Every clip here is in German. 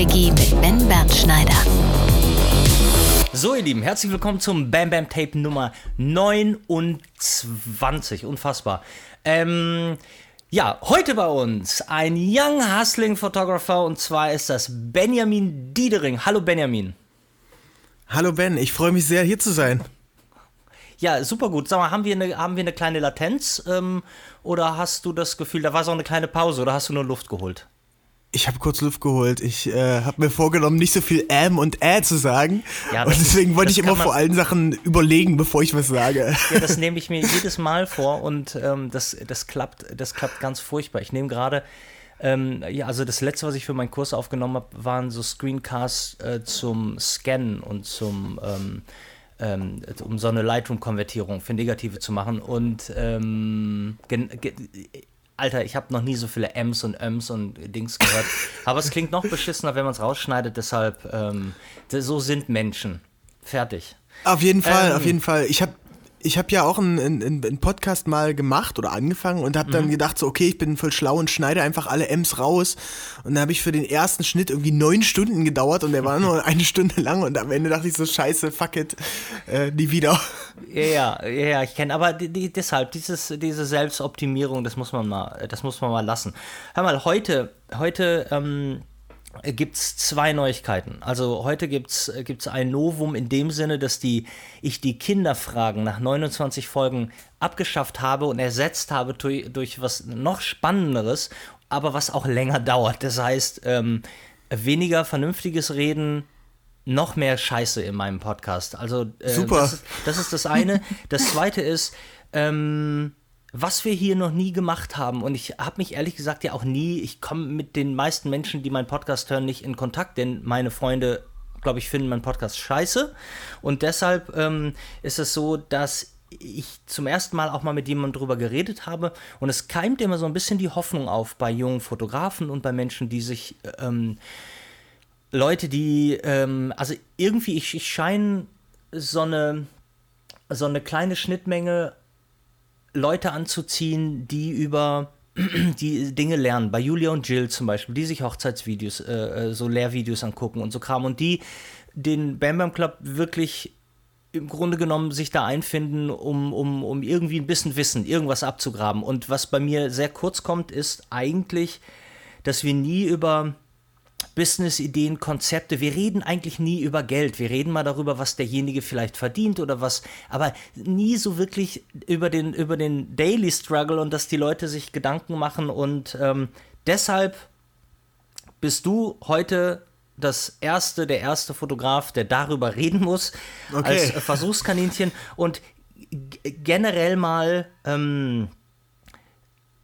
Quickie mit Ben Bernschneider. So, ihr Lieben, herzlich willkommen zum Bam Bam Tape Nummer 29. Unfassbar. Ähm, ja, heute bei uns ein Young Hustling Photographer und zwar ist das Benjamin Diedering. Hallo Benjamin. Hallo Ben, ich freue mich sehr, hier zu sein. Ja, super gut. Sag mal, haben wir eine, haben wir eine kleine Latenz ähm, oder hast du das Gefühl, da war so eine kleine Pause oder hast du nur Luft geholt? Ich habe kurz Luft geholt. Ich äh, habe mir vorgenommen, nicht so viel ähm und äh zu sagen. Ja, und deswegen wollte ich immer vor allen Sachen überlegen, bevor ich was sage. Ja, das nehme ich mir jedes Mal vor und ähm, das, das, klappt, das klappt ganz furchtbar. Ich nehme gerade, ähm, ja, also das letzte, was ich für meinen Kurs aufgenommen habe, waren so Screencasts äh, zum Scannen und zum ähm, ähm, um so eine Lightroom-Konvertierung für Negative zu machen. Und ähm, Alter, ich habe noch nie so viele M's und M's und Dings gehört. Aber es klingt noch beschissener, wenn man es rausschneidet. Deshalb, ähm, so sind Menschen. Fertig. Auf jeden Fall, ähm, auf jeden Fall. Ich habe ich habe ja auch einen, einen, einen, Podcast mal gemacht oder angefangen und habe dann mhm. gedacht, so, okay, ich bin voll schlau und schneide einfach alle M's raus. Und dann habe ich für den ersten Schnitt irgendwie neun Stunden gedauert und der war nur eine Stunde lang und am Ende dachte ich so, scheiße, fuck it, äh, nie wieder. Ja, ja, ja ich kenne, aber die, die, deshalb, dieses, diese Selbstoptimierung, das muss man mal, das muss man mal lassen. Hör mal, heute, heute, ähm, gibt es zwei Neuigkeiten. Also heute gibt es ein Novum in dem Sinne, dass die, ich die Kinderfragen nach 29 Folgen abgeschafft habe und ersetzt habe durch, durch was noch Spannenderes, aber was auch länger dauert. Das heißt, ähm, weniger vernünftiges Reden, noch mehr Scheiße in meinem Podcast. Also äh, Super. Das, ist, das ist das eine. Das zweite ist, ähm, was wir hier noch nie gemacht haben. Und ich habe mich ehrlich gesagt ja auch nie, ich komme mit den meisten Menschen, die meinen Podcast hören, nicht in Kontakt, denn meine Freunde, glaube ich, finden meinen Podcast scheiße. Und deshalb ähm, ist es so, dass ich zum ersten Mal auch mal mit jemandem drüber geredet habe und es keimt immer so ein bisschen die Hoffnung auf bei jungen Fotografen und bei Menschen, die sich ähm, Leute, die ähm, also irgendwie ich, ich scheine so eine so eine kleine Schnittmenge Leute anzuziehen, die über die Dinge lernen. Bei Julia und Jill zum Beispiel, die sich Hochzeitsvideos, äh, äh, so Lehrvideos angucken und so Kram und die den Bam Bam Club wirklich im Grunde genommen sich da einfinden, um, um, um irgendwie ein bisschen Wissen, irgendwas abzugraben. Und was bei mir sehr kurz kommt, ist eigentlich, dass wir nie über Business-Ideen, Konzepte. Wir reden eigentlich nie über Geld. Wir reden mal darüber, was derjenige vielleicht verdient oder was, aber nie so wirklich über den, über den Daily Struggle und dass die Leute sich Gedanken machen. Und ähm, deshalb bist du heute das erste, der erste Fotograf, der darüber reden muss, okay. als Versuchskaninchen. Und generell mal, ähm,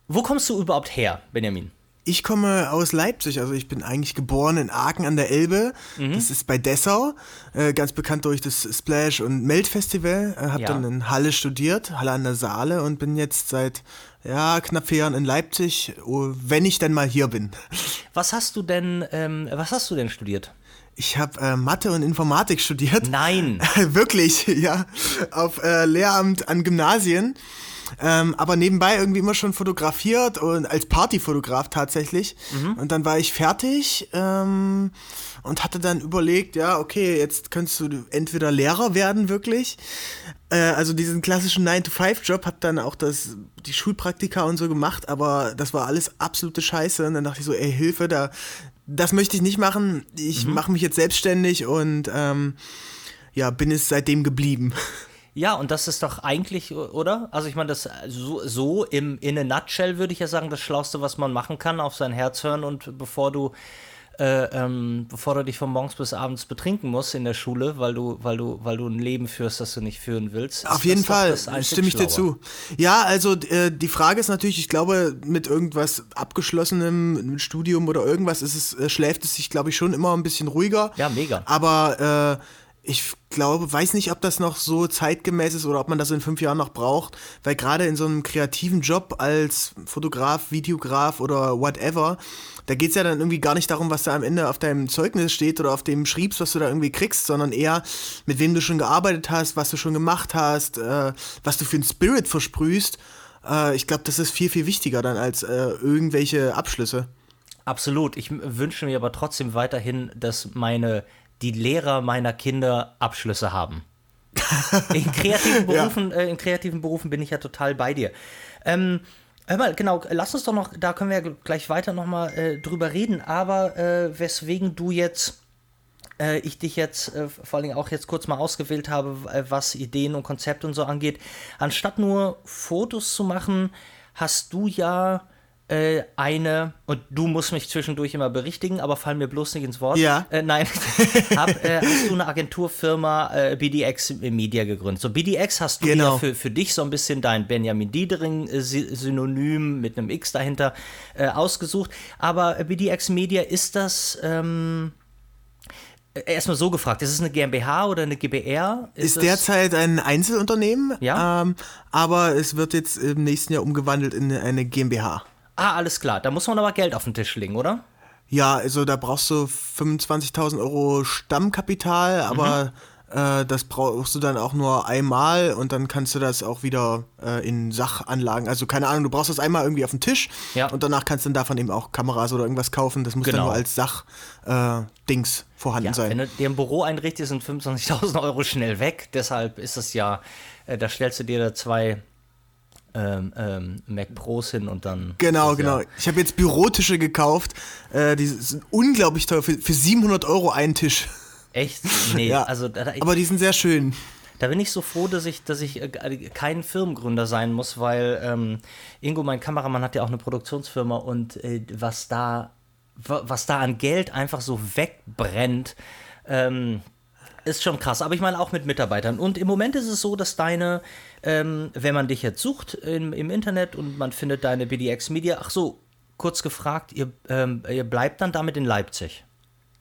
wo kommst du überhaupt her, Benjamin? Ich komme aus Leipzig, also ich bin eigentlich geboren in Aachen an der Elbe. Mhm. Das ist bei Dessau, äh, ganz bekannt durch das Splash und Melt Festival. Äh, habe ja. dann in Halle studiert, Halle an der Saale und bin jetzt seit ja, knapp vier Jahren in Leipzig, oh, wenn ich denn mal hier bin. Was hast du denn, ähm, was hast du denn studiert? Ich habe äh, Mathe und Informatik studiert. Nein. Wirklich, ja. Auf äh, Lehramt an Gymnasien. Ähm, aber nebenbei irgendwie immer schon fotografiert und als Partyfotograf tatsächlich. Mhm. Und dann war ich fertig ähm, und hatte dann überlegt, ja, okay, jetzt könntest du entweder Lehrer werden, wirklich. Äh, also diesen klassischen 9-to-5-Job, hab dann auch das, die Schulpraktika und so gemacht, aber das war alles absolute Scheiße. Und dann dachte ich so, ey, Hilfe, da, das möchte ich nicht machen. Ich mhm. mache mich jetzt selbstständig und ähm, ja, bin es seitdem geblieben. Ja, und das ist doch eigentlich, oder? Also ich meine, das so, so im, in a nutshell würde ich ja sagen, das Schlauste, was man machen kann, auf sein Herz hören und bevor du äh, ähm, bevor du dich von morgens bis abends betrinken musst in der Schule, weil du, weil du, weil du ein Leben führst, das du nicht führen willst. Auf jeden Fall, stimme ich dir zu. Ja, also äh, die Frage ist natürlich, ich glaube, mit irgendwas abgeschlossenem Studium oder irgendwas ist es, äh, schläft es sich, glaube ich, schon immer ein bisschen ruhiger. Ja, mega. Aber äh, ich glaube, weiß nicht, ob das noch so zeitgemäß ist oder ob man das in fünf Jahren noch braucht, weil gerade in so einem kreativen Job als Fotograf, Videograf oder whatever, da geht es ja dann irgendwie gar nicht darum, was da am Ende auf deinem Zeugnis steht oder auf dem Schriebs, was du da irgendwie kriegst, sondern eher, mit wem du schon gearbeitet hast, was du schon gemacht hast, äh, was du für einen Spirit versprühst. Äh, ich glaube, das ist viel, viel wichtiger dann als äh, irgendwelche Abschlüsse. Absolut. Ich wünsche mir aber trotzdem weiterhin, dass meine, die Lehrer meiner Kinder Abschlüsse haben. In kreativen Berufen, ja. äh, in kreativen Berufen bin ich ja total bei dir. Ähm, hör mal, genau, lass uns doch noch, da können wir ja gleich weiter nochmal äh, drüber reden, aber äh, weswegen du jetzt äh, ich dich jetzt äh, vor allem auch jetzt kurz mal ausgewählt habe, äh, was Ideen und Konzepte und so angeht. Anstatt nur Fotos zu machen, hast du ja äh, eine, und du musst mich zwischendurch immer berichtigen, aber fall mir bloß nicht ins Wort. Ja. Äh, nein, hab, äh, hast du eine Agenturfirma äh, BDX Media gegründet. So, BDX hast du genau. ja für, für dich so ein bisschen dein Benjamin Diedering-Synonym mit einem X dahinter äh, ausgesucht. Aber BDX Media, ist das. Ähm, Erstmal so gefragt, ist es eine GmbH oder eine GbR? Ist, ist derzeit ein Einzelunternehmen, ja? Ähm, aber es wird jetzt im nächsten Jahr umgewandelt in eine GmbH. Ah, alles klar. Da muss man aber Geld auf den Tisch legen, oder? Ja, also da brauchst du 25.000 Euro Stammkapital, aber mhm. Äh, das brauchst du dann auch nur einmal und dann kannst du das auch wieder äh, in Sachanlagen. Also keine Ahnung, du brauchst das einmal irgendwie auf den Tisch ja. und danach kannst du dann davon eben auch Kameras oder irgendwas kaufen. Das muss genau. dann nur als Sachdings äh, vorhanden ja, sein. Wenn du dir ein Büro einrichtest, sind 25.000 Euro schnell weg. Deshalb ist es ja, äh, da stellst du dir da zwei ähm, ähm, Mac Pros hin und dann. Genau, genau. Ja ich habe jetzt Bürotische gekauft. Äh, die sind unglaublich teuer. Für, für 700 Euro ein Tisch. Echt? Nee, ja, also. Da, aber die sind sehr schön. Da bin ich so froh, dass ich, dass ich äh, kein Firmengründer sein muss, weil ähm, Ingo, mein Kameramann, hat ja auch eine Produktionsfirma und äh, was da, was da an Geld einfach so wegbrennt, ähm, ist schon krass. Aber ich meine auch mit Mitarbeitern. Und im Moment ist es so, dass deine, ähm, wenn man dich jetzt sucht im, im Internet und man findet deine BDX Media, ach so, kurz gefragt, ihr, ähm, ihr bleibt dann damit in Leipzig.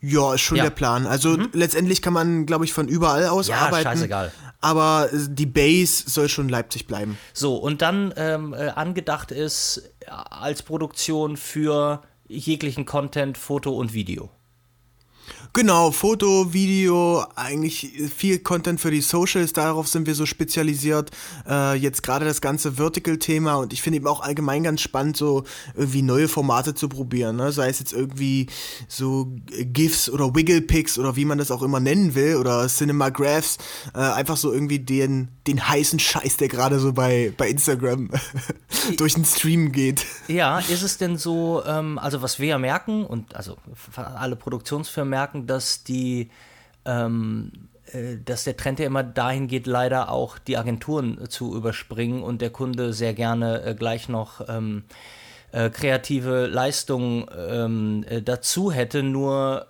Ja, ist schon ja. der Plan. Also mhm. letztendlich kann man, glaube ich, von überall aus ja, arbeiten. Scheißegal. Aber äh, die Base soll schon Leipzig bleiben. So, und dann ähm, äh, angedacht ist als Produktion für jeglichen Content, Foto und Video. Genau, Foto, Video, eigentlich viel Content für die Socials, darauf sind wir so spezialisiert. Äh, jetzt gerade das ganze Vertical-Thema und ich finde eben auch allgemein ganz spannend, so irgendwie neue Formate zu probieren. Ne? Sei es jetzt irgendwie so GIFs oder Wiggle-Pics oder wie man das auch immer nennen will oder Cinemagraphs. Äh, einfach so irgendwie den, den heißen Scheiß, der gerade so bei, bei Instagram durch den Stream geht. Ja, ist es denn so, ähm, also was wir ja merken und also alle Produktionsfirmen merken, dass die ähm, äh, dass der Trend ja immer dahin geht, leider auch die Agenturen zu überspringen und der Kunde sehr gerne äh, gleich noch ähm, äh, kreative Leistungen ähm, äh, dazu hätte, nur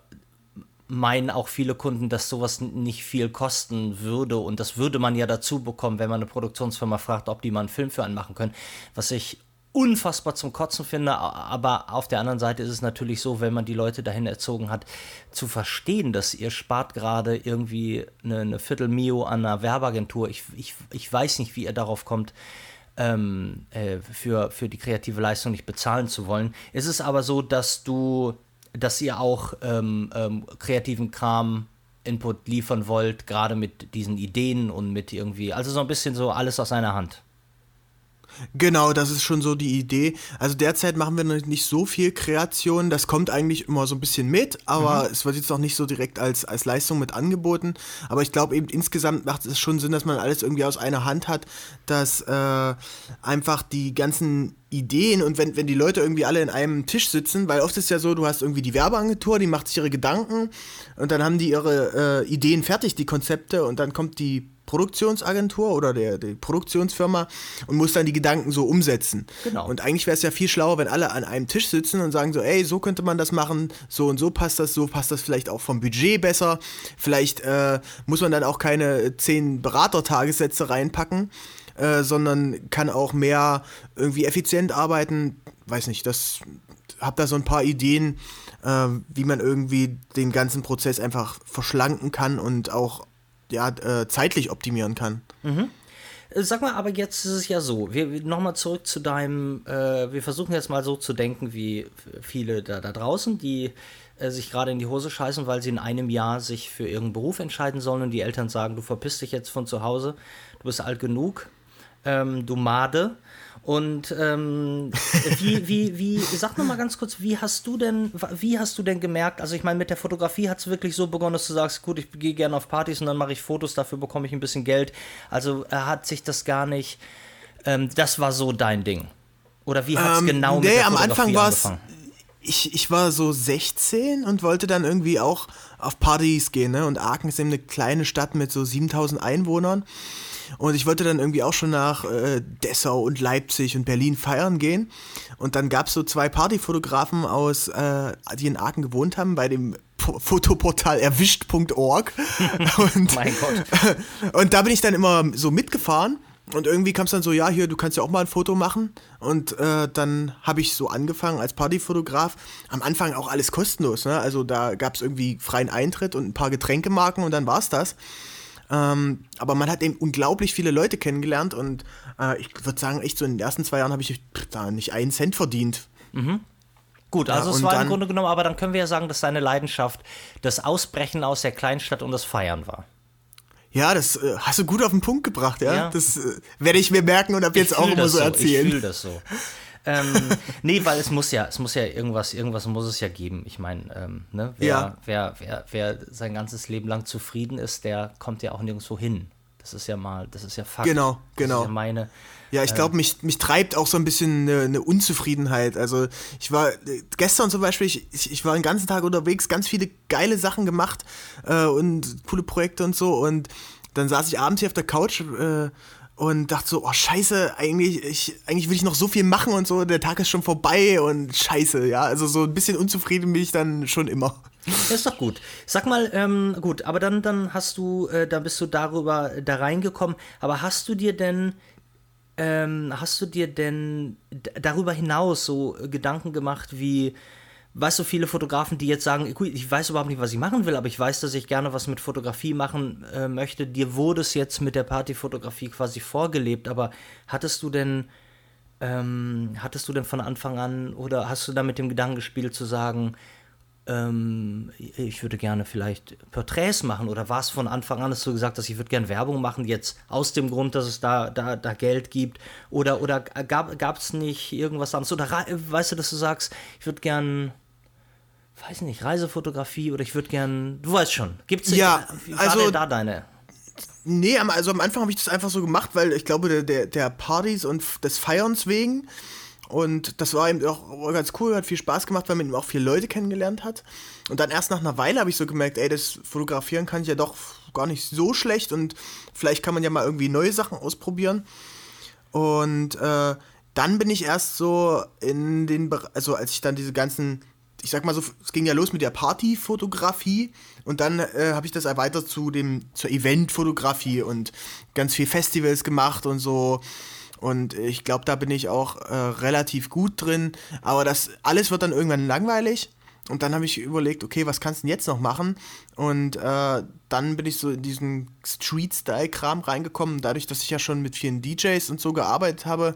meinen auch viele Kunden, dass sowas nicht viel kosten würde. Und das würde man ja dazu bekommen, wenn man eine Produktionsfirma fragt, ob die mal einen Film für einen machen können, was ich unfassbar zum Kotzen finde, aber auf der anderen Seite ist es natürlich so, wenn man die Leute dahin erzogen hat, zu verstehen, dass ihr spart gerade irgendwie eine, eine Viertel Mio an einer Werbeagentur. Ich, ich, ich weiß nicht, wie ihr darauf kommt, ähm, äh, für, für die kreative Leistung nicht bezahlen zu wollen. Es ist aber so, dass du, dass ihr auch ähm, ähm, kreativen Kram Input liefern wollt, gerade mit diesen Ideen und mit irgendwie, also so ein bisschen so alles aus einer Hand. Genau, das ist schon so die Idee. Also derzeit machen wir noch nicht so viel Kreation. Das kommt eigentlich immer so ein bisschen mit, aber mhm. es wird jetzt noch nicht so direkt als, als Leistung mit angeboten. Aber ich glaube eben insgesamt macht es schon Sinn, dass man alles irgendwie aus einer Hand hat, dass äh, einfach die ganzen Ideen und wenn, wenn die Leute irgendwie alle in einem Tisch sitzen, weil oft ist ja so, du hast irgendwie die Werbeagentur, die macht sich ihre Gedanken und dann haben die ihre äh, Ideen fertig, die Konzepte und dann kommt die Produktionsagentur oder der, der Produktionsfirma und muss dann die Gedanken so umsetzen. Genau. Und eigentlich wäre es ja viel schlauer, wenn alle an einem Tisch sitzen und sagen so, ey, so könnte man das machen, so und so passt das, so passt das vielleicht auch vom Budget besser. Vielleicht äh, muss man dann auch keine zehn Beratertagessätze reinpacken, äh, sondern kann auch mehr irgendwie effizient arbeiten. Weiß nicht, das hab da so ein paar Ideen, äh, wie man irgendwie den ganzen Prozess einfach verschlanken kann und auch ja, äh, zeitlich optimieren kann. Mhm. Äh, sag mal, aber jetzt ist es ja so, wir nochmal zurück zu deinem, äh, wir versuchen jetzt mal so zu denken wie viele da, da draußen, die äh, sich gerade in die Hose scheißen, weil sie in einem Jahr sich für irgendeinen Beruf entscheiden sollen und die Eltern sagen, du verpisst dich jetzt von zu Hause, du bist alt genug, ähm, du Made Und ähm, wie, wie, wie, sag noch mal ganz kurz, wie hast du denn, wie hast du denn gemerkt, also ich meine, mit der Fotografie hat es wirklich so begonnen, dass du sagst, gut, ich gehe gerne auf Partys und dann mache ich Fotos, dafür bekomme ich ein bisschen Geld. Also hat sich das gar nicht, ähm, das war so dein Ding. Oder wie hat es ähm, genau nee, mit der am Anfang war es, ich, ich war so 16 und wollte dann irgendwie auch auf Partys gehen, ne? Und Aachen ist eben eine kleine Stadt mit so 7000 Einwohnern. Und ich wollte dann irgendwie auch schon nach äh, Dessau und Leipzig und Berlin feiern gehen. Und dann gab es so zwei Partyfotografen aus, äh, die in Aachen gewohnt haben, bei dem Fotoportal erwischt.org. und, mein Gott. und da bin ich dann immer so mitgefahren. Und irgendwie kam es dann so, ja, hier, du kannst ja auch mal ein Foto machen. Und äh, dann habe ich so angefangen als Partyfotograf. Am Anfang auch alles kostenlos. Ne? Also da gab es irgendwie freien Eintritt und ein paar Getränkemarken und dann war es das. Ähm, aber man hat eben unglaublich viele Leute kennengelernt und äh, ich würde sagen, echt so in den ersten zwei Jahren habe ich da nicht einen Cent verdient. Mhm. Gut, also ja, es war dann, im Grunde genommen, aber dann können wir ja sagen, dass deine Leidenschaft das Ausbrechen aus der Kleinstadt und das Feiern war. Ja, das äh, hast du gut auf den Punkt gebracht, ja. ja. Das äh, werde ich mir merken und ab jetzt auch immer so erzählen. Ich fühle das so. ähm, nee, weil es muss ja, es muss ja irgendwas, irgendwas muss es ja geben. Ich meine, ähm, ne, wer, ja. wer, wer, wer sein ganzes Leben lang zufrieden ist, der kommt ja auch nirgendwo hin. Das ist ja mal, das ist ja Fakt. Genau, genau. Ja meine. Ja, ich glaube, äh, mich, mich treibt auch so ein bisschen eine, eine, Unzufriedenheit. Also ich war gestern zum Beispiel, ich, ich war den ganzen Tag unterwegs, ganz viele geile Sachen gemacht äh, und coole Projekte und so. Und dann saß ich abends hier auf der Couch äh, und dachte so, oh scheiße, eigentlich, ich, eigentlich will ich noch so viel machen und so, der Tag ist schon vorbei und scheiße, ja. Also so ein bisschen unzufrieden bin ich dann schon immer. Das ist doch gut. Sag mal, ähm, gut, aber dann, dann hast du, äh, da bist du darüber da reingekommen, aber hast du dir denn, ähm, hast du dir denn darüber hinaus so Gedanken gemacht wie, weißt du, viele Fotografen, die jetzt sagen, ich weiß überhaupt nicht, was ich machen will, aber ich weiß, dass ich gerne was mit Fotografie machen äh, möchte. Dir wurde es jetzt mit der Partyfotografie quasi vorgelebt, aber hattest du denn, ähm, hattest du denn von Anfang an oder hast du da mit dem Gedanken gespielt zu sagen, ähm, ich würde gerne vielleicht Porträts machen oder war es von Anfang an, hast du gesagt, dass ich würde gerne Werbung machen, jetzt aus dem Grund, dass es da, da, da Geld gibt oder, oder gab es nicht irgendwas anderes oder weißt du, dass du sagst, ich würde gerne weiß nicht, Reisefotografie oder ich würde gern, du weißt schon, gibt's ja, wie also, da deine? Nee, also am Anfang habe ich das einfach so gemacht, weil ich glaube, der, der, der Partys und des Feierns wegen und das war eben auch ganz cool, hat viel Spaß gemacht, weil man eben auch viele Leute kennengelernt hat. Und dann erst nach einer Weile habe ich so gemerkt, ey, das Fotografieren kann ich ja doch gar nicht so schlecht und vielleicht kann man ja mal irgendwie neue Sachen ausprobieren. Und äh, dann bin ich erst so in den, also als ich dann diese ganzen ich sag mal so, es ging ja los mit der Partyfotografie und dann äh, habe ich das erweitert zu dem zur Eventfotografie und ganz viel Festivals gemacht und so. Und ich glaube, da bin ich auch äh, relativ gut drin. Aber das alles wird dann irgendwann langweilig. Und dann habe ich überlegt, okay, was kannst du denn jetzt noch machen? Und äh, dann bin ich so in diesen Street-Style-Kram reingekommen. Dadurch, dass ich ja schon mit vielen DJs und so gearbeitet habe,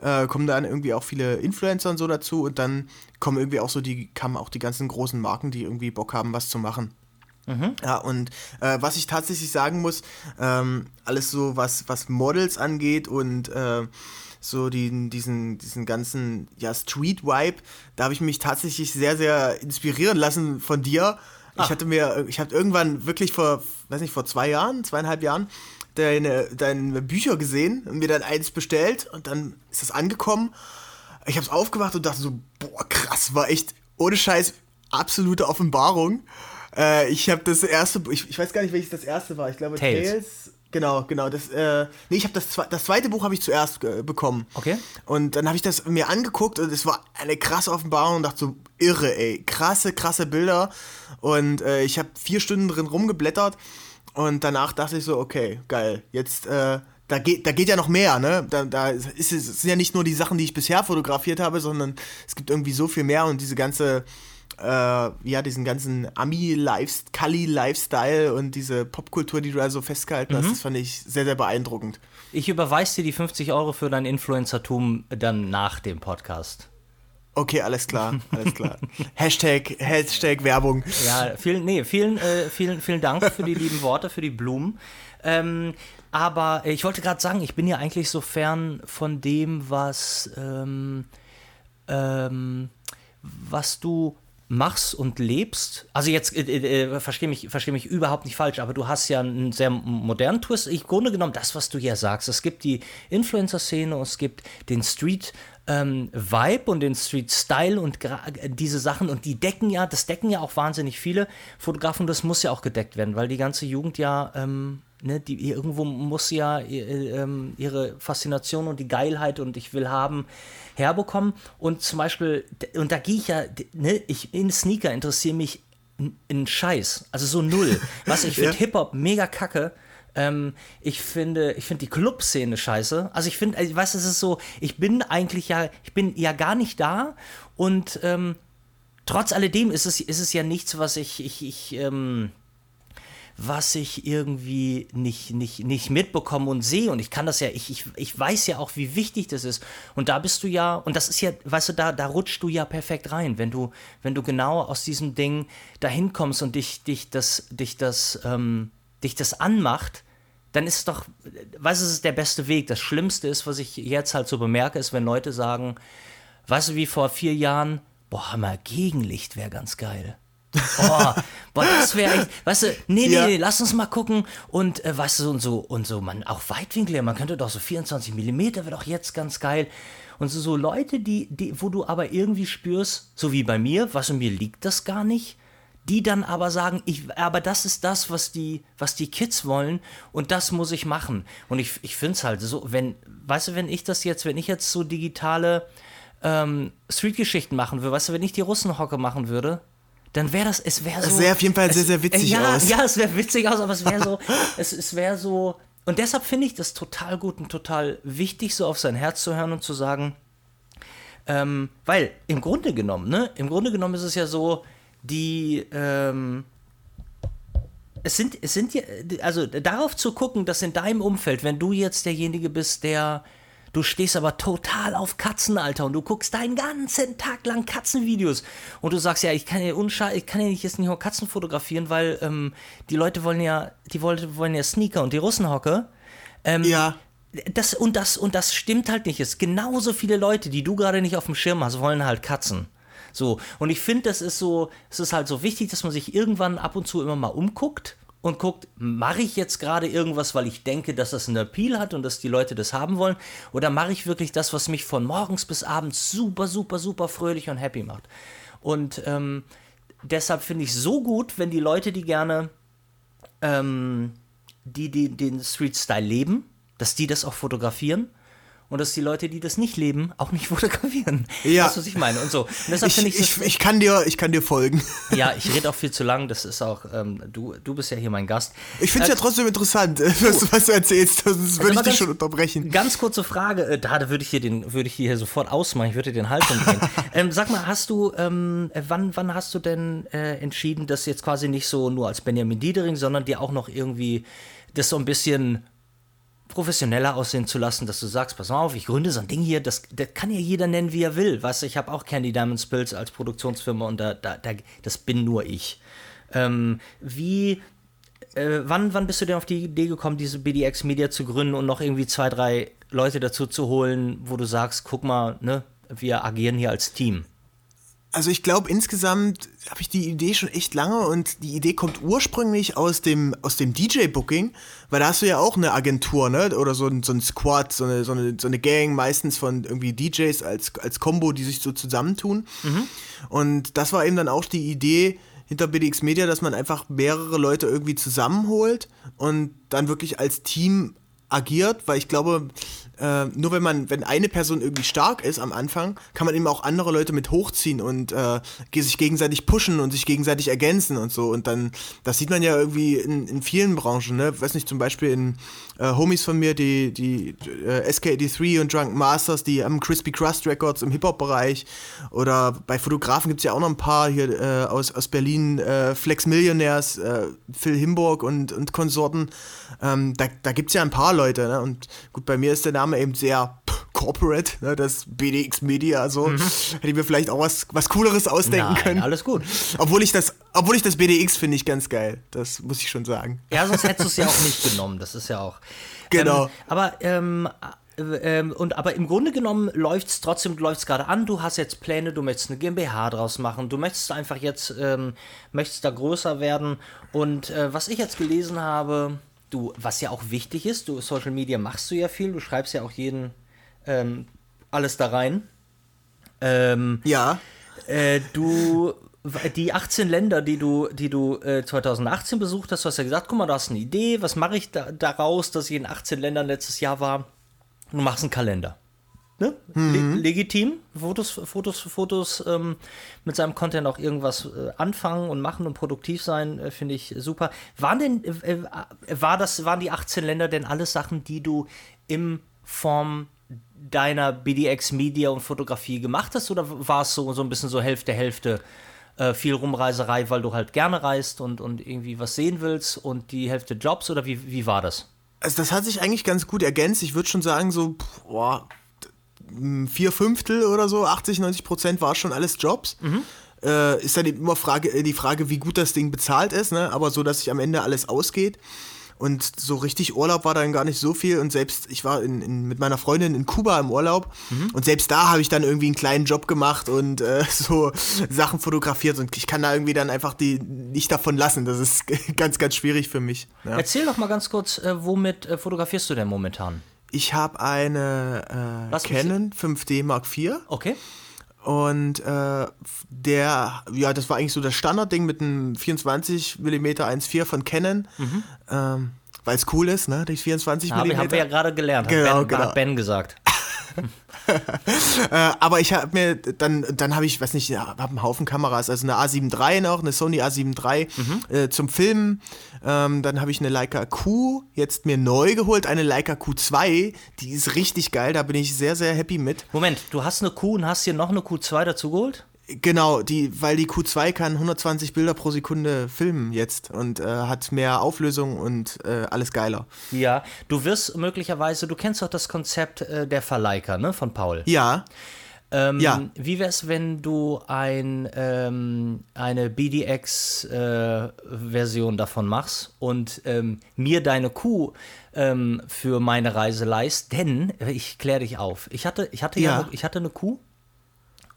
äh, kommen dann irgendwie auch viele Influencer und so dazu und dann kommen irgendwie auch so die, kamen auch die ganzen großen Marken, die irgendwie Bock haben, was zu machen. Mhm. Ja, und äh, was ich tatsächlich sagen muss, ähm, alles so, was, was Models angeht und äh, so die, diesen, diesen ganzen ja, Street-Vibe, da habe ich mich tatsächlich sehr, sehr inspirieren lassen von dir. Ach. Ich hatte mir, ich habe irgendwann wirklich vor, weiß nicht, vor zwei Jahren, zweieinhalb Jahren, deine, deine Bücher gesehen und mir dann eins bestellt und dann ist das angekommen. Ich habe es aufgemacht und dachte so, boah, krass, war echt ohne Scheiß absolute Offenbarung. Äh, ich habe das erste, ich, ich weiß gar nicht, welches das erste war. Ich glaube Tales. Tales genau, genau. Das, äh, nee, ich habe das, das zweite Buch habe ich zuerst äh, bekommen. Okay. Und dann habe ich das mir angeguckt und es war eine krasse Offenbarung und dachte so, irre, ey, krasse, krasse Bilder. Und äh, ich habe vier Stunden drin rumgeblättert und danach dachte ich so, okay, geil, jetzt, äh, da geht, da geht ja noch mehr, ne? Da, da ist es sind ja nicht nur die Sachen, die ich bisher fotografiert habe, sondern es gibt irgendwie so viel mehr und diese ganze, äh, ja, diesen ganzen Ami-Kali-Lifestyle und diese Popkultur, die du da so festgehalten mhm. hast, das fand ich sehr, sehr beeindruckend. Ich überweise dir die 50 Euro für dein Influencertum dann nach dem Podcast. Okay, alles klar, alles klar. Hashtag, Hashtag Werbung. Ja, vielen, nee, vielen, äh, vielen, vielen Dank für die lieben Worte, für die Blumen. Ähm, aber ich wollte gerade sagen, ich bin ja eigentlich so fern von dem, was, ähm, ähm, was du machst und lebst. Also jetzt äh, äh, verstehe mich, versteh mich überhaupt nicht falsch, aber du hast ja einen sehr modernen Twist. Im Grunde genommen das, was du hier sagst. Es gibt die Influencer-Szene, und es gibt den Street ähm, Vibe und den Street Style und diese Sachen und die decken ja, das decken ja auch wahnsinnig viele Fotografen. Das muss ja auch gedeckt werden, weil die ganze Jugend ja ähm, ne, die, irgendwo muss ja äh, ähm, ihre Faszination und die Geilheit und ich will haben herbekommen. Und zum Beispiel, und da gehe ich ja, ne, ich in Sneaker interessiere mich in Scheiß. Also so null. Was ich finde ja. Hip-Hop mega kacke. Ähm, ich finde, ich finde die Clubszene scheiße. Also ich finde, ich weiß, es ist so, ich bin eigentlich ja, ich bin ja gar nicht da und ähm, trotz alledem ist es, ist es ja nichts, was ich, ich, ich, ähm, was ich irgendwie nicht, nicht, nicht mitbekomme und sehe. Und ich kann das ja, ich, ich, ich weiß ja auch, wie wichtig das ist. Und da bist du ja, und das ist ja, weißt du, da, da rutschst du ja perfekt rein, wenn du, wenn du genau aus diesem Ding dahin kommst und dich, dich das, dich das, ähm, dich das anmacht, dann ist es doch, weißt du, es ist der beste Weg. Das Schlimmste ist, was ich jetzt halt so bemerke, ist, wenn Leute sagen, weißt du, wie vor vier Jahren, boah, mal Gegenlicht wäre ganz geil. Boah, boah, das wäre echt, weißt du, nee, nee, ja. nee, lass uns mal gucken und äh, weißt du, und so, und so, man, auch Weitwinkel, man könnte doch so 24 Millimeter, wäre doch jetzt ganz geil. Und so, so Leute, die, die, wo du aber irgendwie spürst, so wie bei mir, was und mir liegt das gar nicht, die dann aber sagen, ich, aber das ist das, was die, was die Kids wollen und das muss ich machen. Und ich, ich finde es halt so, wenn, weißt du, wenn ich das jetzt, wenn ich jetzt so digitale ähm, Street-Geschichten machen würde, weißt du, wenn ich die Russenhocke machen würde, dann wäre das, es wäre so. Es sähe auf jeden Fall es, sehr, sehr witzig ja, aus. Ja, es wäre witzig aus, aber es wäre so, es, es wäre so. Und deshalb finde ich das total gut und total wichtig, so auf sein Herz zu hören und zu sagen, ähm, weil im Grunde genommen, ne, im Grunde genommen ist es ja so, die, ähm, es sind, es sind ja, also darauf zu gucken, dass in deinem Umfeld, wenn du jetzt derjenige bist, der Du stehst aber total auf Katzen, Alter, und du guckst deinen ganzen Tag lang Katzenvideos. Und du sagst ja, ich kann ja unscha ich kann ja nicht jetzt nicht nur Katzen fotografieren, weil ähm, die Leute wollen ja, die Leute wollen ja Sneaker und die Russenhocke. Ähm, ja. Das und das und das stimmt halt nicht. Es genauso viele Leute, die du gerade nicht auf dem Schirm hast, wollen halt Katzen. So, und ich finde, das ist so, es ist halt so wichtig, dass man sich irgendwann ab und zu immer mal umguckt und guckt, mache ich jetzt gerade irgendwas, weil ich denke, dass das einen Appeal hat und dass die Leute das haben wollen? Oder mache ich wirklich das, was mich von morgens bis abends super, super, super fröhlich und happy macht? Und ähm, deshalb finde ich so gut, wenn die Leute, die gerne ähm, die, die den Street-Style leben, dass die das auch fotografieren und dass die Leute, die das nicht leben, auch nicht fotografieren. Ja. Weißt du, was ich meine? Und so. Und deshalb ich, ich, ich, ich, kann dir, ich kann dir folgen. Ja, ich rede auch viel zu lang. Das ist auch, ähm, du, du bist ja hier mein Gast. Ich finde es äh, ja trotzdem interessant, was, was, du erzählst. Das würde also ich dich schon unterbrechen. Ganz kurze Frage, äh, da würde ich den, würde ich hier sofort ausmachen. Ich würde dir den Hals umbringen. ähm, sag mal, hast du, ähm, äh, wann, wann hast du denn äh, entschieden, das jetzt quasi nicht so nur als Benjamin Diedering, sondern dir auch noch irgendwie das so ein bisschen professioneller aussehen zu lassen, dass du sagst, pass mal auf, ich gründe so ein Ding hier, das, das kann ja jeder nennen, wie er will. Weißt du, ich habe auch Candy Diamond Spills als Produktionsfirma und da, da, da das bin nur ich. Ähm, wie, äh, wann, wann bist du denn auf die Idee gekommen, diese BDX Media zu gründen und noch irgendwie zwei, drei Leute dazu zu holen, wo du sagst, guck mal, ne, wir agieren hier als Team? Also ich glaube, insgesamt habe ich die Idee schon echt lange und die Idee kommt ursprünglich aus dem, aus dem DJ-Booking, weil da hast du ja auch eine Agentur, ne? Oder so, ein, so ein Squad, so eine, so, eine, so eine Gang, meistens von irgendwie DJs als, als Combo, die sich so zusammentun. Mhm. Und das war eben dann auch die Idee hinter BDX Media, dass man einfach mehrere Leute irgendwie zusammenholt und dann wirklich als Team agiert, weil ich glaube, äh, nur wenn man, wenn eine Person irgendwie stark ist am Anfang, kann man eben auch andere Leute mit hochziehen und äh, sich gegenseitig pushen und sich gegenseitig ergänzen und so. Und dann, das sieht man ja irgendwie in, in vielen Branchen, ne? Weiß nicht, zum Beispiel in äh, Homies von mir, die, die äh, SK83 und Drunk Masters, die haben Crispy Crust Records im Hip-Hop-Bereich. Oder bei Fotografen gibt es ja auch noch ein paar hier äh, aus, aus Berlin, äh, Flex Millionaires, äh, Phil Himburg und, und Konsorten. Ähm, da da gibt es ja ein paar Leute. Ne? Und gut, bei mir ist der Name eben sehr corporate, ne? das BDX Media, so. Mhm. Hätte ich mir vielleicht auch was, was Cooleres ausdenken Nein, können. alles gut. Obwohl ich das, obwohl ich das BDX finde ich ganz geil. Das muss ich schon sagen. Ja, sonst hättest du es ja auch nicht genommen. Das ist ja auch. Genau. Ähm, aber ähm, ähm, und aber im Grunde genommen läuft es trotzdem, gerade an, du hast jetzt Pläne, du möchtest eine GmbH draus machen, du möchtest einfach jetzt, ähm, möchtest da größer werden. Und äh, was ich jetzt gelesen habe, du, was ja auch wichtig ist, du Social Media machst du ja viel, du schreibst ja auch jeden ähm, alles da rein. Ähm, ja. Äh, du die 18 Länder, die du, die du äh, 2018 besucht hast, du hast ja gesagt, guck mal, du hast eine Idee, was mache ich da, daraus, dass ich in 18 Ländern letztes Jahr war? Du machst einen Kalender. Ne? Mhm. Le legitim, Fotos, Fotos, Fotos ähm, mit seinem Content auch irgendwas äh, anfangen und machen und produktiv sein, äh, finde ich super. Waren denn, äh, äh war das, waren die 18 Länder denn alles Sachen, die du im Form deiner BDX Media und Fotografie gemacht hast oder war es so, so ein bisschen so Hälfte, Hälfte? Äh, viel Rumreiserei, weil du halt gerne reist und, und irgendwie was sehen willst und die Hälfte Jobs oder wie, wie war das? Also das hat sich eigentlich ganz gut ergänzt. Ich würde schon sagen, so boah, vier Fünftel oder so, 80, 90 Prozent war schon alles Jobs. Mhm. Äh, ist dann immer Frage, äh, die Frage, wie gut das Ding bezahlt ist, ne? aber so, dass sich am Ende alles ausgeht. Und so richtig Urlaub war dann gar nicht so viel. Und selbst, ich war in, in, mit meiner Freundin in Kuba im Urlaub. Mhm. Und selbst da habe ich dann irgendwie einen kleinen Job gemacht und äh, so Sachen fotografiert. Und ich kann da irgendwie dann einfach die nicht davon lassen. Das ist ganz, ganz schwierig für mich. Ja. Erzähl doch mal ganz kurz, äh, womit äh, fotografierst du denn momentan? Ich habe eine äh, Canon 5D Mark IV. Okay. Und äh, der, ja, das war eigentlich so das Standardding mit einem 24 mm 1.4 von Canon. Mhm. Ähm, Weil es cool ist, ne? Die 24 mm. Ja, haben wir ja gerade gelernt, genau, hat ben, genau. Hat ben gesagt. äh, aber ich habe mir dann, dann habe ich, weiß nicht, habe einen Haufen Kameras, also eine A7 III noch, eine Sony A7 III mhm. äh, zum Filmen. Ähm, dann habe ich eine Leica Q jetzt mir neu geholt, eine Leica Q2, die ist richtig geil, da bin ich sehr, sehr happy mit. Moment, du hast eine Q und hast hier noch eine Q2 dazu geholt? Genau, die, weil die Q2 kann 120 Bilder pro Sekunde filmen jetzt und äh, hat mehr Auflösung und äh, alles geiler. Ja, du wirst möglicherweise, du kennst doch das Konzept äh, der Verleiker, ne, von Paul. Ja. Ähm, ja. Wie wäre es, wenn du ein, ähm, eine BDX-Version äh, davon machst und ähm, mir deine Kuh ähm, für meine Reise leist? Denn, äh, ich kläre dich auf, ich hatte, ich hatte ja, ja ich hatte eine Kuh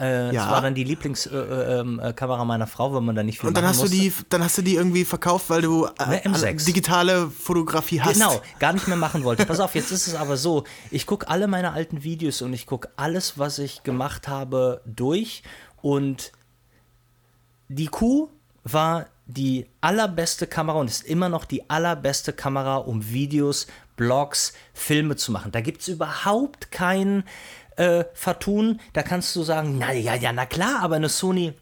äh, ja. Das war dann die Lieblingskamera äh, ähm, äh, meiner Frau, wenn man da nicht viel Und dann hast musste. du die, dann hast du die irgendwie verkauft, weil du äh, digitale Fotografie hast. Genau, gar nicht mehr machen wollte. Pass auf, jetzt ist es aber so: Ich gucke alle meine alten Videos und ich gucke alles, was ich gemacht habe, durch. Und die Kuh war die allerbeste Kamera und ist immer noch die allerbeste Kamera, um Videos, Blogs, Filme zu machen. Da gibt es überhaupt keinen äh, vertun, da kannst du sagen, na ja, ja, na klar, aber eine Sony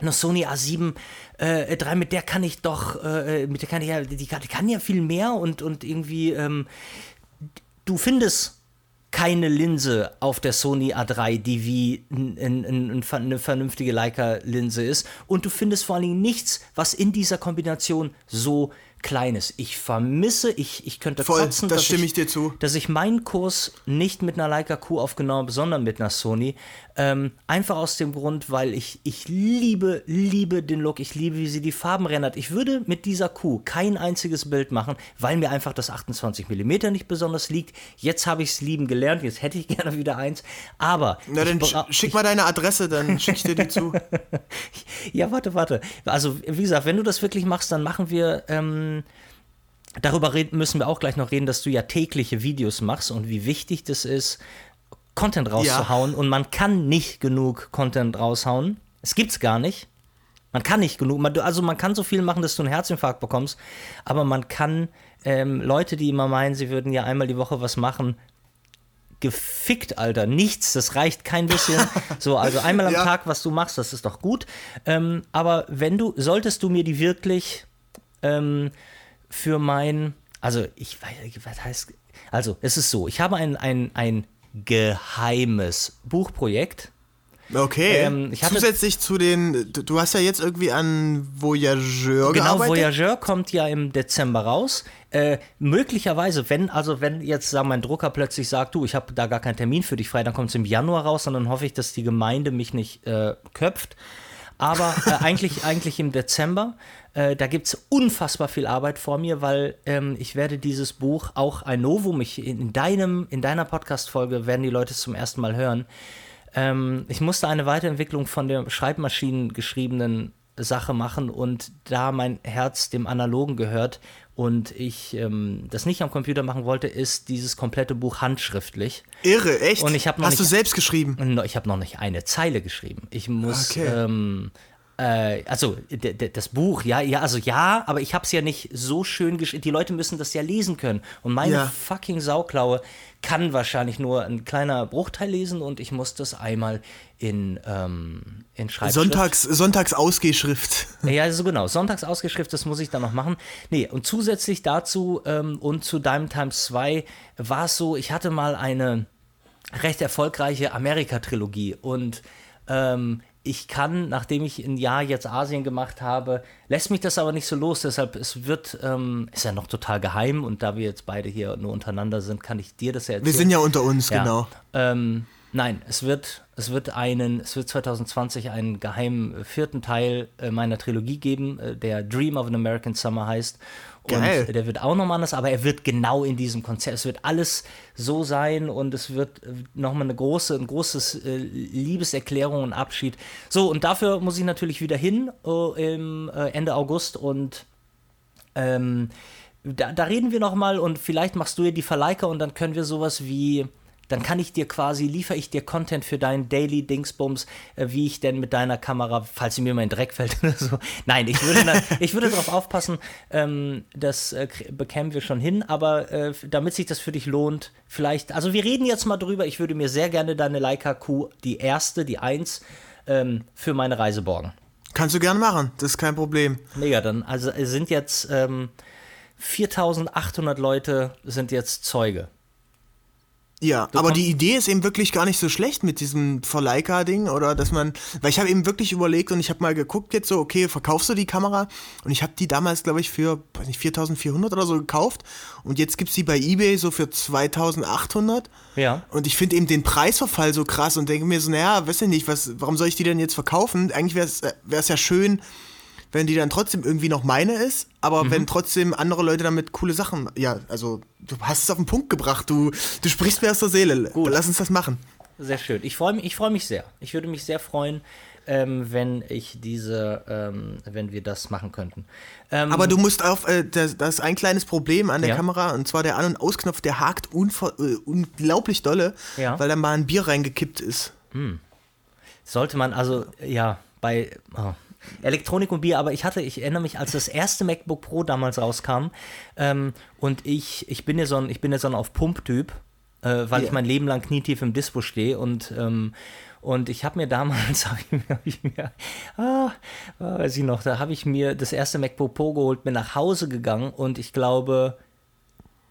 eine Sony A7 äh, 3, mit der kann ich doch, äh, mit der kann ich ja, die kann, die kann ja viel mehr und, und irgendwie, ähm, du findest keine Linse auf der Sony A3, die wie ein, ein, ein, eine vernünftige Leica-Linse ist. Und du findest vor allen Dingen nichts, was in dieser Kombination so Kleines. Ich vermisse, ich, ich könnte Voll, kotzen, das stimme ich, ich, dir zu. dass ich meinen Kurs nicht mit einer Leica Q aufgenommen habe, sondern mit einer Sony. Ähm, einfach aus dem Grund, weil ich, ich liebe, liebe den Look. Ich liebe, wie sie die Farben rendert. Ich würde mit dieser Q kein einziges Bild machen, weil mir einfach das 28 mm nicht besonders liegt. Jetzt habe ich es lieben gelernt. Jetzt hätte ich gerne wieder eins. Aber. Na, dann schick mal deine Adresse, dann schicke ich dir die zu. ja, warte, warte. Also, wie gesagt, wenn du das wirklich machst, dann machen wir. Ähm, darüber reden, müssen wir auch gleich noch reden, dass du ja tägliche Videos machst und wie wichtig das ist, Content rauszuhauen. Ja. Und man kann nicht genug Content raushauen. Es gibt's gar nicht. Man kann nicht genug. Also man kann so viel machen, dass du einen Herzinfarkt bekommst. Aber man kann ähm, Leute, die immer meinen, sie würden ja einmal die Woche was machen, gefickt, Alter. Nichts, das reicht kein bisschen. So, also einmal am ja. Tag, was du machst, das ist doch gut. Ähm, aber wenn du, solltest du mir die wirklich ähm, für mein, also ich weiß, was heißt, also es ist so, ich habe ein, ein, ein geheimes Buchprojekt. Okay. Ähm, Zusätzlich zu den, du- hast ja jetzt irgendwie an Voyageur Genau, gearbeitet. Voyageur kommt ja im Dezember raus. Äh, möglicherweise, wenn, also wenn jetzt sagen mein Drucker plötzlich sagt, du, ich habe da gar keinen Termin für dich frei, dann kommt es im Januar raus und dann hoffe ich, dass die Gemeinde mich nicht äh, köpft. Aber äh, eigentlich, eigentlich im Dezember. Äh, da gibt es unfassbar viel Arbeit vor mir, weil ähm, ich werde dieses Buch auch ein Novum, ich, in, deinem, in deiner Podcast-Folge werden die Leute es zum ersten Mal hören. Ähm, ich musste eine Weiterentwicklung von der Schreibmaschinen geschriebenen Sache machen und da mein Herz dem Analogen gehört und ich ähm, das nicht am Computer machen wollte, ist dieses komplette Buch handschriftlich. Irre, echt? Und ich hab noch Hast du nicht- selbst geschrieben? Ich habe noch nicht eine Zeile geschrieben. Ich muss, Okay. ähm, äh, also das Buch, ja, ja, also ja, aber ich habe es ja nicht so schön geschrieben. Die Leute müssen das ja lesen können. Und meine Ja. fucking Sauklaue kann wahrscheinlich nur ein kleiner Bruchteil lesen und ich muss das einmal in, ähm, in Schreibschrift. Sonntags, Sonntags. Ja, so genau. Sonntags ausgeschrift, das muss ich dann noch machen. Nee, und zusätzlich dazu ähm, und zu Dime Times 2 war es so, ich hatte mal eine recht erfolgreiche Amerika-Trilogie und ähm, ich kann, nachdem ich ein Jahr jetzt Asien gemacht habe, lässt mich das aber nicht so los. Deshalb, es wird, ähm, ist ja noch total geheim und da wir jetzt beide hier nur untereinander sind, kann ich dir das ja erzählen. Wir sind ja unter uns, Ja. genau. Ähm, nein, es wird, es wird einen, es wird 2020 einen geheimen vierten Teil äh, meiner Trilogie geben, äh, der Dream of an American Summer heißt. Und Geil. der wird auch nochmal anders, aber er wird genau in diesem Konzept. Es wird alles so sein und es wird nochmal eine große, ein großes äh, Liebeserklärung und Abschied. So, und dafür muss ich natürlich wieder hin äh, im äh, Ende August und ähm, da, da reden wir noch mal und vielleicht machst du ja die Verleiher und dann können wir sowas wie, dann kann ich dir quasi, liefere ich dir Content für deinen Daily Dingsbums, äh, wie ich denn mit deiner Kamera, falls sie mir mal in Dreck fällt oder so. Nein, ich würde, dann, ich würde darauf aufpassen, ähm, das äh, bekämen wir schon hin, aber äh, damit sich das für dich lohnt, vielleicht, also wir reden jetzt mal drüber, ich würde mir sehr gerne deine Leica Q, die erste, die 1, ähm, für meine Reise borgen. Kannst du gern machen, das ist kein Problem. Mega, dann also es sind jetzt ähm, 4800 Leute sind jetzt Zeuge. Ja, aber komm- die Idee ist eben wirklich gar nicht so schlecht mit diesem Verleica-Ding oder dass man, weil ich habe eben wirklich überlegt und ich habe mal geguckt jetzt so, okay, verkaufst du die Kamera? Und ich habe die damals, glaube ich, für, weiß nicht, 4400 oder so gekauft und jetzt gibt's die bei Ebay so für 2800. Ja. Und ich finde eben den Preisverfall so krass und denke mir so, naja, weiß ich nicht, was, warum soll ich die denn jetzt verkaufen? Eigentlich wäre es ja schön, wenn die dann trotzdem irgendwie noch meine ist, aber wenn trotzdem andere Leute damit coole Sachen, ja, also du hast es auf den Punkt gebracht, du, du sprichst mir aus der Seele. Gut. Lass uns das machen. Sehr schön. Ich freue mich, ich freue mich sehr. Ich würde mich sehr freuen, ähm, wenn ich diese, ähm, wenn wir das machen könnten. Ähm, Aber du musst auf, äh, das, das ist ein kleines Problem an der Ja. Kamera und zwar der An- und Ausknopf, der hakt äh, unglaublich dolle, Ja. weil da mal ein Bier reingekippt ist. sollte man also ja bei oh. Elektronik und Bier, aber ich hatte, ich erinnere mich, als das erste MacBook Pro damals rauskam ähm, und ich, ich bin ja so ein, ich bin ja so ein auf Pump-Typ, äh, weil Ja. ich mein Leben lang knietief im Dispo stehe und ähm, und ich habe mir damals, habe ich mir, hab ich mir ah, ah, weiß ich noch, da habe ich mir das erste MacBook Pro geholt, bin nach Hause gegangen und ich glaube,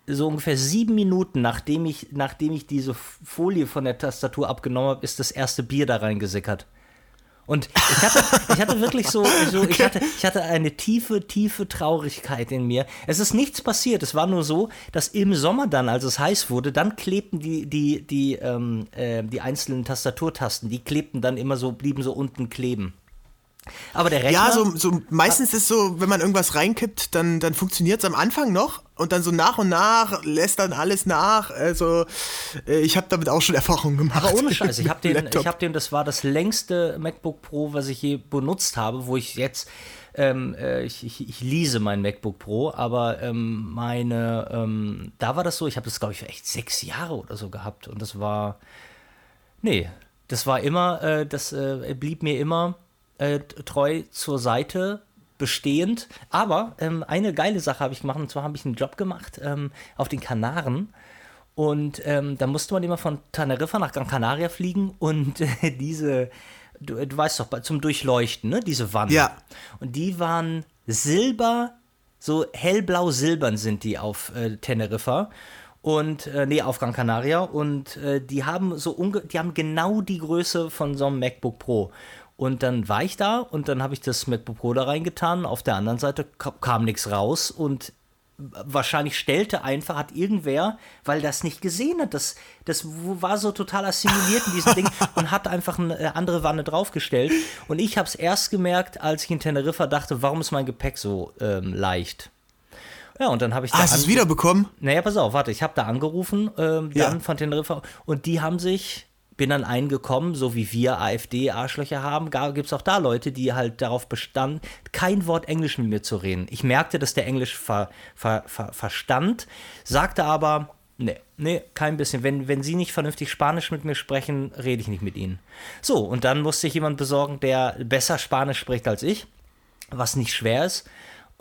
so ungefähr sieben Minuten, nachdem ich, nachdem ich diese Folie von der Tastatur abgenommen habe, ist das erste Bier da reingesickert. Und ich hatte, ich hatte wirklich so, so ich, hatte, ich hatte eine tiefe, tiefe Traurigkeit in mir. Es ist nichts passiert. Es war nur so, dass im Sommer dann, als es heiß wurde, dann klebten die, die, die, ähm, äh, die einzelnen Tastaturtasten, die klebten dann immer so, blieben so unten kleben. Aber der Rechner. Ja, so, so meistens ist so, wenn man irgendwas reinkippt, dann, dann funktioniert es am Anfang noch und dann so nach und nach lässt dann alles nach. Also äh, ich habe damit auch schon Erfahrungen gemacht. Aber ohne Scheiß, ich habe den, ich hab den, das war das längste MacBook Pro, was ich je benutzt habe, wo ich jetzt, ähm, äh, ich, ich, ich lease mein MacBook Pro, aber ähm, meine, ähm, da war das so, ich habe das glaube ich für echt sechs Jahre oder so gehabt und das war, nee, das war immer, äh, das äh, blieb mir immer äh, treu zur Seite bestehend. Aber ähm, eine geile Sache habe ich gemacht und zwar habe ich einen Job gemacht ähm, auf den Kanaren. Und ähm, da musste man immer von Teneriffa nach Gran Canaria fliegen und äh, diese, du, du weißt doch, zum Durchleuchten, ne, diese Wand. Ja. Und die waren silber, so hellblau-silbern sind die auf äh, Teneriffa. Und, äh, nee, auf Gran Canaria. Und äh, die haben so unge die haben genau die Größe von so einem MacBook Pro. Und dann war ich da und dann habe ich das MacBook Pro da reingetan. Auf der anderen Seite ka kam nichts raus und wahrscheinlich stellte einfach, hat irgendwer, weil das nicht gesehen hat, das, das war so total assimiliert in diesem Ding und hat einfach eine äh, andere Wanne draufgestellt. Und ich habe es erst gemerkt, als ich in Teneriffa dachte, warum ist mein Gepäck so ähm, leicht? Ja, und dann habe ich Ah, hast du es wiederbekommen? Naja, pass auf, warte, ich habe da angerufen, ähm, dann Ja. von Teneriffa und die haben sich, bin dann eingekommen, so wie wir AfD-Arschlöcher haben, gibt es auch da Leute, die halt darauf bestanden, kein Wort Englisch mit mir zu reden. Ich merkte, dass der Englisch ver, ver, ver, verstand, sagte aber, nee, nee, kein bisschen. Wenn, wenn sie nicht vernünftig Spanisch mit mir sprechen, rede ich nicht mit ihnen. So, und dann musste ich jemanden besorgen, der besser Spanisch spricht als ich, was nicht schwer ist.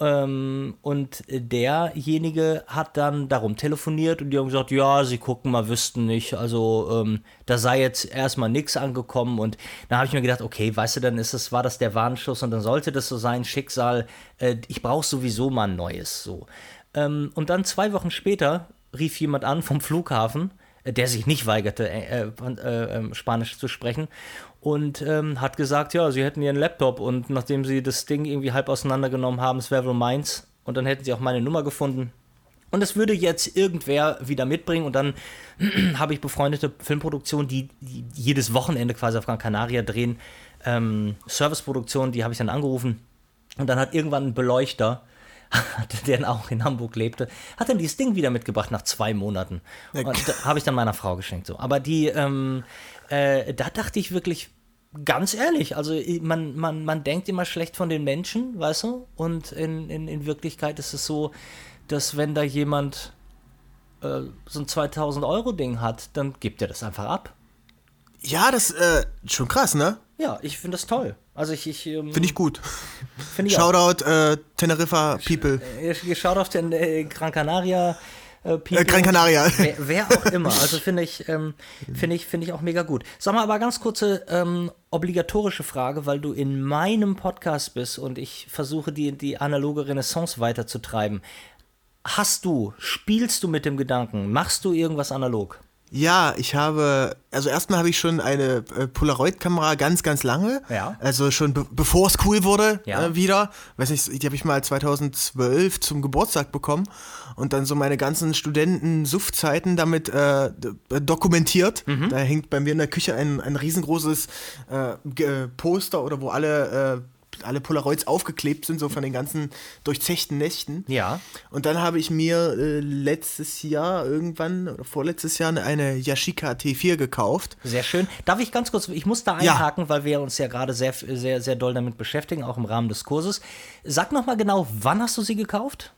Ähm, und derjenige hat dann darum telefoniert und die haben gesagt, ja, sie gucken mal, wüssten nicht. Also ähm, da sei jetzt erstmal nichts angekommen und dann habe ich mir gedacht, okay, weißt du, dann ist es, war das der Warnschuss und dann sollte das so sein, Schicksal, äh, ich brauche sowieso mal ein neues. So. Ähm, und dann zwei Wochen später rief jemand an vom Flughafen, äh, der sich nicht weigerte, äh, äh, äh, Spanisch zu sprechen und ähm, hat gesagt, ja, sie hätten ihren Laptop und nachdem sie das Ding irgendwie halb auseinandergenommen haben, es wäre wohl meins und dann hätten sie auch meine Nummer gefunden. Und das würde jetzt irgendwer wieder mitbringen und dann habe ich befreundete Filmproduktionen, die, die jedes Wochenende quasi auf Gran Canaria drehen, ähm, Serviceproduktionen, die habe ich dann angerufen und dann hat irgendwann ein Beleuchter, der auch in Hamburg lebte, hat dann dieses Ding wieder mitgebracht nach zwei Monaten. Und da habe ich dann meiner Frau geschenkt. So. Aber die, ähm, äh, da dachte ich wirklich, ganz ehrlich, also man, man, man denkt immer schlecht von den Menschen, weißt du? Und in, in, in Wirklichkeit ist es so, dass wenn da jemand äh, so ein 2000 Euro Ding hat, dann gibt er das einfach ab. Ja, das äh, schon krass, ne? Ja, ich finde das toll. Also ich, ich ähm, Finde ich gut. finde ich. Shoutout äh, Teneriffa People. Auf den äh, Gran Canaria äh. Äh, Gran Canaria. Wer, wer auch immer. Also finde ich, ähm, finde ich, finde ich auch mega gut. Sag mal aber ganz kurze ähm, obligatorische Frage, weil du in meinem Podcast bist und ich versuche die, die analoge Renaissance weiterzutreiben. Hast du, spielst du mit dem Gedanken, machst du irgendwas analog? Ja, ich habe, also erstmal habe ich schon eine äh, Polaroid-Kamera ganz, ganz lange. Ja. Also schon be bevor es cool wurde Ja. äh, wieder. Weiß nicht, die habe ich mal 2012 zum Geburtstag bekommen und dann so meine ganzen Studenten-Suff-Zeiten damit äh, äh, dokumentiert. Mhm. Da hängt bei mir in der Küche ein, ein riesengroßes äh, Ge- Poster oder wo alle, äh, alle Polaroids aufgeklebt sind, so von den ganzen durchzechten Nächten. Ja. Und dann habe ich mir äh, letztes Jahr irgendwann oder vorletztes Jahr eine Yashica T4 gekauft. Sehr schön. Darf ich ganz kurz, ich muss da Ja. einhaken, weil wir uns ja gerade sehr, sehr, sehr doll damit beschäftigen, auch im Rahmen des Kurses. Sag noch mal genau, wann hast du sie gekauft?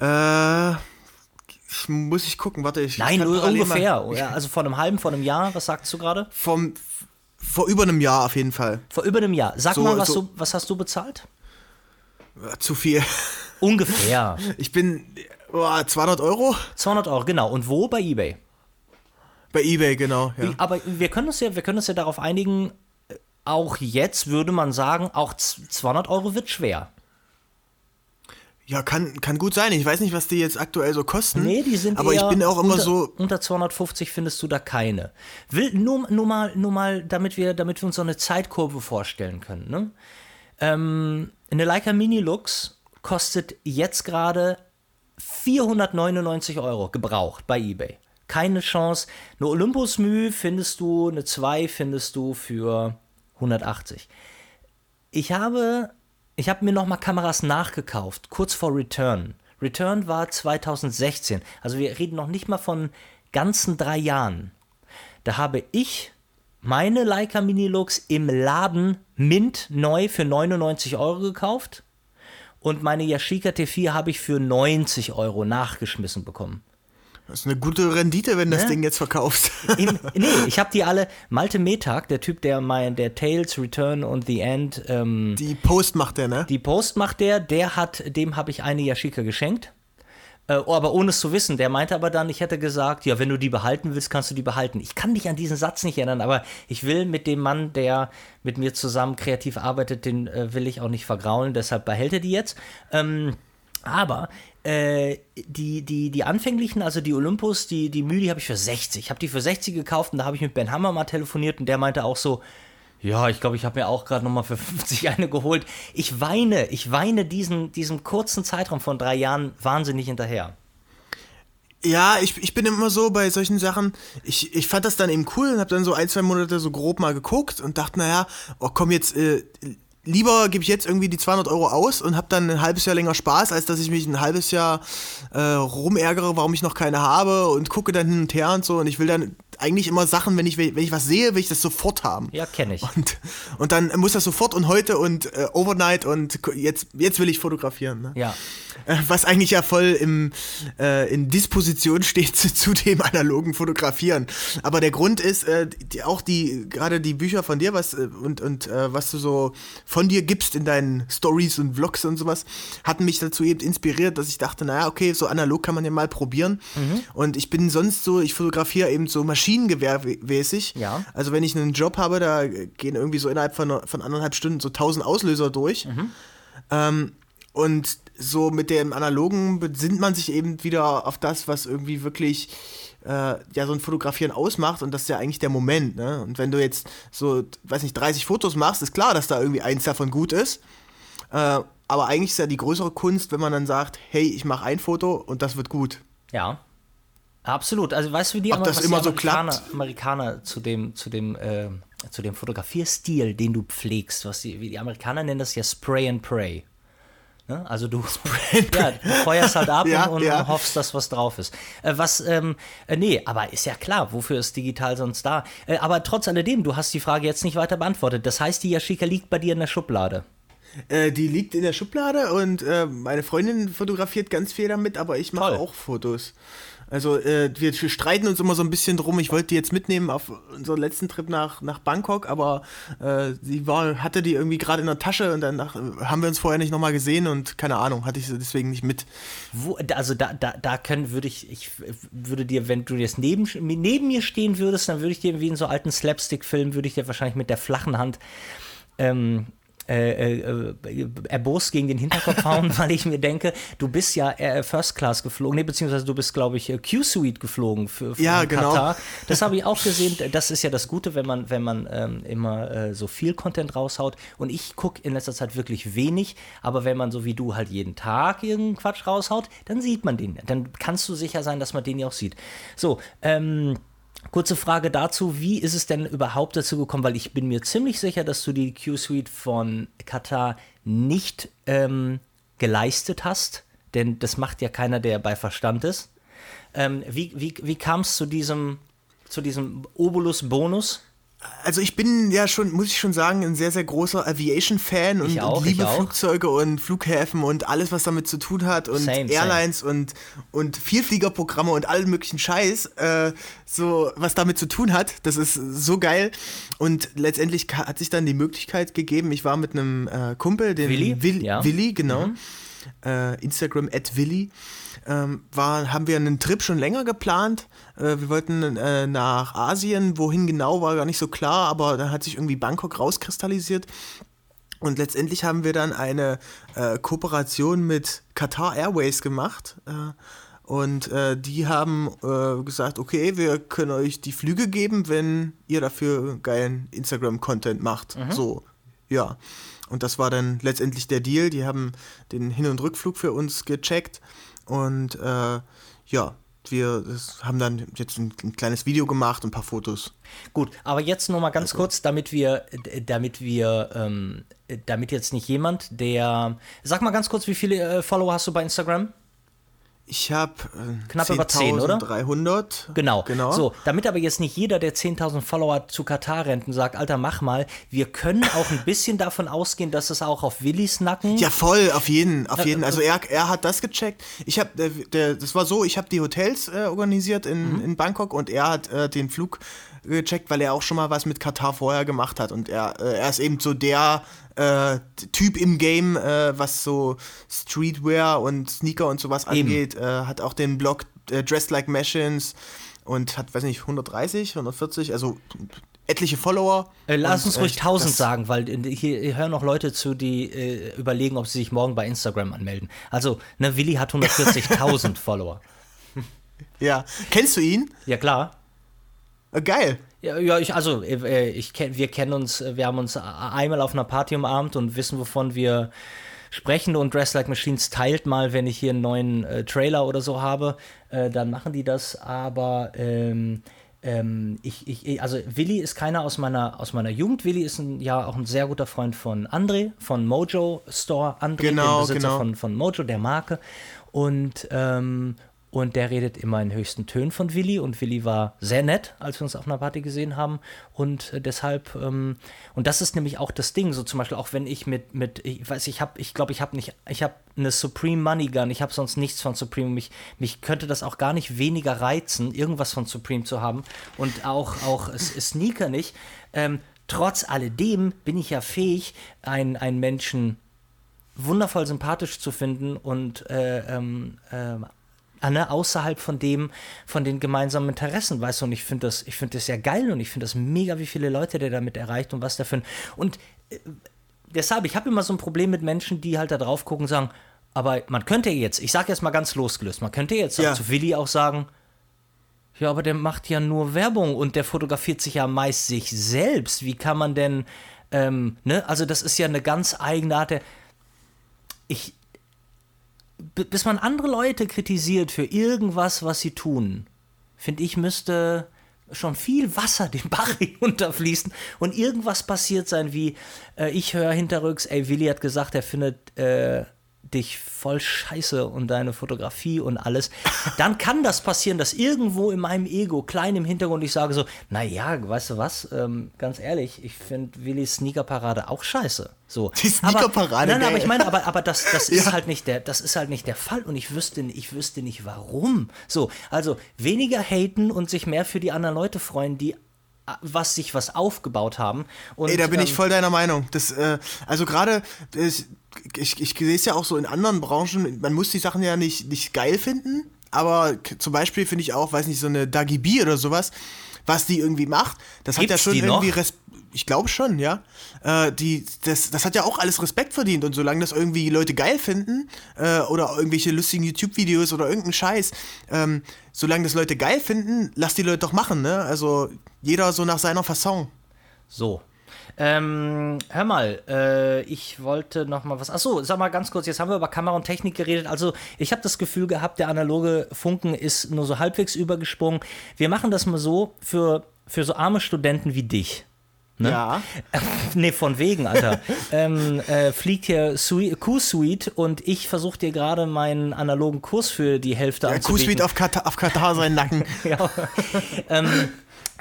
Äh, ich, muss ich gucken, warte, ich. Nein, ich ungefähr. mal- Ja, also vor einem halben, vor einem Jahr, was sagst du gerade? Vom, vor über einem Jahr auf jeden Fall. Vor über einem Jahr. Sag So- mal, was, so- du, was hast du bezahlt? Äh, Zu viel. Ungefähr. Ich bin oh, 200 Euro 200 Euro, genau. Und wo? Bei eBay. bei eBay, genau. Ja. Aber wir können uns ja, wir können uns ja darauf einigen, äh, auch jetzt würde man sagen, auch z- 200 Euro wird schwer. Ja, kann, kann gut sein. Ich weiß nicht, was die jetzt aktuell so kosten. Nee, die sind Aber ich bin auch immer unter, so. Unter 250 findest du da keine. Will, nur, nur mal, nur mal damit, wir, damit wir uns so eine Zeitkurve vorstellen können. Ne? Ähm, eine Leica Mini Lux kostet jetzt gerade 499 Euro gebraucht bei eBay. Keine Chance. Eine Olympus Mü findest du, eine 2 findest du für 180. Ich habe, ich habe mir nochmal Kameras nachgekauft, kurz vor Return. Return war 2016, also wir reden noch nicht mal von ganzen drei Jahren. Da habe ich meine Leica Minilux im Laden mint neu für 99 Euro gekauft und meine Yashica T4 habe ich für 90 Euro nachgeschmissen bekommen. Das ist eine gute Rendite, wenn das Ne? Ding jetzt verkaufst. Im, nee, ich habe die alle. Malte Metag, der Typ, der mein, der Tales, Return und The End, ähm, Die Post macht der, ne? die Post macht der, der hat, dem habe ich eine Yashica geschenkt. Äh, oh, aber ohne es zu wissen. Der meinte aber dann, ich hätte gesagt, ja, wenn du die behalten willst, kannst du die behalten. Ich kann mich an diesen Satz nicht erinnern, aber ich will mit dem Mann, der mit mir zusammen kreativ arbeitet, den äh, will ich auch nicht vergraulen, deshalb behält er die jetzt. Ähm, aber äh, die, die, die anfänglichen, also die Olympus, die, die Mühe, die habe ich für 60. Ich habe die für 60 gekauft und da habe ich mit Ben Hammer mal telefoniert und der meinte auch so, ja, ich glaube, ich habe mir auch gerade nochmal für 50 eine geholt. Ich weine, ich weine diesen, diesem kurzen Zeitraum von drei Jahren wahnsinnig hinterher. Ja, ich, ich bin immer so bei solchen Sachen, ich, ich fand das dann eben cool und habe dann so ein, zwei Monate so grob mal geguckt und dachte, naja, oh komm jetzt, äh, lieber gebe ich jetzt irgendwie die 200 Euro aus und habe dann ein halbes Jahr länger Spaß, als dass ich mich ein halbes Jahr äh, rumärgere, warum ich noch keine habe und gucke dann hin und her und so und ich will dann eigentlich immer Sachen, wenn ich, wenn ich was sehe, will ich das sofort haben. Ja, kenne ich. Und, und dann muss das sofort und heute und äh, overnight und jetzt, jetzt will ich fotografieren. Ne? Ja. Äh, was eigentlich ja voll im, äh, in Disposition steht zu, zu, dem analogen Fotografieren. Aber der Grund ist, äh, die, auch die, gerade die Bücher von dir, was äh, und, und äh, was du so von dir gibst in deinen Stories und Vlogs und sowas, hatten mich dazu eben inspiriert, dass ich dachte, naja, okay, so analog kann man ja mal probieren. Mhm. Und ich bin sonst so, ich fotografiere eben so maschinengewehrmäßig. Ja. Also wenn ich einen Job habe, da gehen irgendwie so innerhalb von, von anderthalb Stunden so tausend Auslöser durch. Mhm. Ähm, und so mit dem Analogen besinnt man sich eben wieder auf das, was irgendwie wirklich äh, ja so ein Fotografieren ausmacht und das ist ja eigentlich der Moment. Ne? Und wenn du jetzt so, weiß nicht, 30 Fotos machst, ist klar, dass da irgendwie eins davon gut ist. Äh, aber eigentlich ist ja die größere Kunst, wenn man dann sagt, hey, ich mache ein Foto und das wird gut. Ja. Absolut. Also weißt du, wie die, Ob das immer die Amerikaner, so Amerikaner zu dem, zu dem, äh, zu dem Fotografierstil, den du pflegst, was die, wie die Amerikaner nennen das ja Spray and Pray. Ne? Also du, ja, du feuerst halt ab ja, und, ja. hoffst, dass was drauf ist. Äh, was, ähm, äh, nee, aber ist ja klar, wofür ist digital sonst da? Äh, aber trotz alledem, du hast die Frage jetzt nicht weiter beantwortet. Das heißt, die Yashica liegt bei dir in der Schublade. Äh, die liegt in der Schublade und äh, meine Freundin fotografiert ganz viel damit, aber ich mache auch Fotos. Also äh, wir streiten uns immer so ein bisschen drum. Ich wollte die jetzt mitnehmen auf unseren letzten Trip nach, nach Bangkok, aber äh, sie war, hatte die irgendwie gerade in der Tasche und dann haben wir uns vorher nicht nochmal gesehen und keine Ahnung, hatte ich sie deswegen nicht mit. Wo, also da, da, da können, würde ich, ich würde dir, wenn du jetzt neben, neben mir stehen würdest, dann würde ich dir wie in so alten Slapstick-Filmen, würde ich dir wahrscheinlich mit der flachen Hand ähm, äh, äh, erbost gegen den Hinterkopf hauen, weil ich mir denke, du bist ja äh, First Class geflogen, nee, beziehungsweise du bist, glaube ich, äh, Q-Suite geflogen für, für ja, genau. Katar. Das habe ich auch gesehen. Das ist ja das Gute, wenn man, wenn man ähm, immer äh, so viel Content raushaut. Und ich gucke in letzter Zeit wirklich wenig, aber wenn man so wie du halt jeden Tag irgendeinen Quatsch raushaut, dann sieht man den. Dann kannst du sicher sein, dass man den ja auch sieht. So, ähm, Kurze Frage dazu, wie ist es denn überhaupt dazu gekommen? Weil ich bin mir ziemlich sicher, dass du die Q-Suite von Katar nicht ähm, geleistet hast, denn das macht ja keiner, der bei Verstand ist. Ähm, wie wie, wie kam es zu diesem, zu diesem Obolus-Bonus? Also ich bin ja schon, muss ich schon sagen, ein sehr, sehr großer Aviation-Fan und, auch, und, liebe Flugzeuge und Flughäfen und alles, was damit zu tun hat und Same, Airlines same. und, und Vielfliegerprogramme und allen möglichen Scheiß, äh, so was damit zu tun hat. Das ist so geil. Und letztendlich hat sich dann die Möglichkeit gegeben, ich war mit einem äh, Kumpel, den Willi, Will, ja. Willi genau, Mhm. äh, Instagram at Willi, ähm, war, haben wir einen Trip schon länger geplant. Äh, wir wollten äh, nach Asien, wohin genau war gar nicht so klar, aber dann hat sich irgendwie Bangkok rauskristallisiert. Und letztendlich haben wir dann eine äh, Kooperation mit Qatar Airways gemacht. Äh, und äh, die haben äh, gesagt, okay, wir können euch die Flüge geben, wenn ihr dafür geilen Instagram-Content macht. So, ja. Und das war dann letztendlich der Deal. Die haben den Hin- und Rückflug für uns gecheckt. Und äh, ja, wir haben dann jetzt ein, ein, kleines Video gemacht und ein paar Fotos. Gut, aber jetzt noch mal ganz kurz, damit wir, damit wir, ähm, damit jetzt nicht jemand, der, sag mal ganz kurz, wie viele äh, Follower hast du bei Instagram? Ich habe äh, knapp über 10, oder? 300. Genau. genau. So, damit aber jetzt nicht jeder, der 10.000 Follower zu Katar rennt und sagt, Alter, mach mal, wir können auch ein bisschen davon ausgehen, dass es auch auf Willis Nacken. Ja, voll, auf jeden, auf jeden. Also er, er hat das gecheckt. Ich habe, der, der, das war so, ich habe die Hotels äh, organisiert in, mhm. in Bangkok und er hat äh, den Flug gecheckt, weil er auch schon mal was mit Katar vorher gemacht hat und er, äh, er ist eben so der äh, Typ im Game, äh, was so Streetwear und Sneaker und sowas Eben. angeht, äh, hat auch den Blog äh, Dressed Like Machines und hat, weiß nicht, 130, 140, also etliche Follower. Äh, lass Und, uns ruhig äh, 1000 das- sagen, weil äh, hier, hier hören noch Leute zu, die äh, überlegen, ob sie sich morgen bei Instagram anmelden. Also, ne, Willi hat 140.000 Follower. Ja. Kennst du ihn? Ja, klar. Äh, geil. Ja, ja ich, also, äh, ich kenn, wir kennen uns, äh, wir haben uns einmal auf einer Party umarmt und wissen, wovon wir sprechen. Und Dress Like Machines teilt mal, wenn ich hier einen neuen äh, Trailer oder so habe, äh, dann machen die das. Aber ähm, ähm, ich, ich, also Willi ist keiner aus meiner, aus meiner Jugend. Willi ist ein, ja auch ein sehr guter Freund von André, von Mojo Store. André, Genau, Besitzer genau. von, von Mojo, der Marke. Und, ähm, und der redet immer in höchsten Tönen von Willi. Und Willi war sehr nett, als wir uns auf einer Party gesehen haben. Und äh, deshalb, ähm, und das ist nämlich auch das Ding, so zum Beispiel auch wenn ich mit, mit ich weiß, ich habe, ich glaube, ich habe nicht, ich habe eine Supreme Money Gun, ich habe sonst nichts von Supreme. Mich, mich könnte das auch gar nicht weniger reizen, irgendwas von Supreme zu haben. Und auch, auch Sneaker nicht. Ähm, trotz alledem bin ich ja fähig, einen, Menschen wundervoll sympathisch zu finden und äh, ähm, ähm, Anne, außerhalb von dem, von den gemeinsamen Interessen, weißt du, und ich finde das, ich finde das ja geil und ich finde das mega, wie viele Leute der damit erreicht und was der für ein, und äh, deshalb, ich habe immer so ein Problem mit Menschen, die halt da drauf gucken und sagen, aber man könnte jetzt, ich sage jetzt mal ganz losgelöst, man könnte jetzt Ja. zu Willi auch sagen, ja, aber der macht ja nur Werbung und der fotografiert sich ja meist sich selbst. Wie kann man denn, ähm, ne, also das ist ja eine ganz eigene Art der, ich, bis man andere Leute kritisiert für irgendwas, was sie tun, finde ich, müsste schon viel Wasser den Bach hinunterfließen und irgendwas passiert sein, wie äh, ich höre hinterrücks, ey, Willi hat gesagt, er findet äh, dich voll scheiße und deine Fotografie und alles, dann kann das passieren, dass irgendwo in meinem Ego, klein im Hintergrund, ich sage so, naja, weißt du was, ähm, ganz ehrlich, ich finde Willis Sneakerparade auch scheiße. So. Die Sneakerparade, Aber, nein, geil. aber ich meine, aber, aber das, das ist Ja. halt nicht der, das ist halt nicht der Fall und ich wüsste, ich wüsste nicht warum. So, also weniger haten und sich mehr für die anderen Leute freuen, die was sich was aufgebaut haben. Und, Ey, da bin ich ähm, voll deiner Meinung. Das, äh, also gerade, das- ich, ich sehe es ja auch so in anderen Branchen, man muss die Sachen ja nicht, nicht geil finden, aber zum Beispiel finde ich auch, weiß nicht, so eine Dagi B oder sowas, was die irgendwie macht, das hat ja schon irgendwie noch? Ich glaube schon, ja. Äh, die, das, das hat ja auch alles Respekt verdient und solange das irgendwie Leute geil finden äh, oder irgendwelche lustigen YouTube-Videos oder irgendeinen Scheiß, ähm, solange das Leute geil finden, lass die Leute doch machen, ne? Also jeder so nach seiner Fasson. So. Ähm, hör mal, äh, ich wollte noch mal was. Achso, sag mal ganz kurz, jetzt haben wir über Kamera und Technik geredet. Also, ich habe das Gefühl gehabt, der analoge Funken ist nur so halbwegs übergesprungen. Wir machen das mal so für, für so arme Studenten wie dich. Ne? Ja. nee, von wegen, Alter. ähm, äh, fliegt hier Sui- Q-Suite und ich versuche dir gerade meinen analogen Kurs für die Hälfte Ja, anzubieten. Q-Suite auf Katar, auf Katar seinen Nacken. ja. ähm,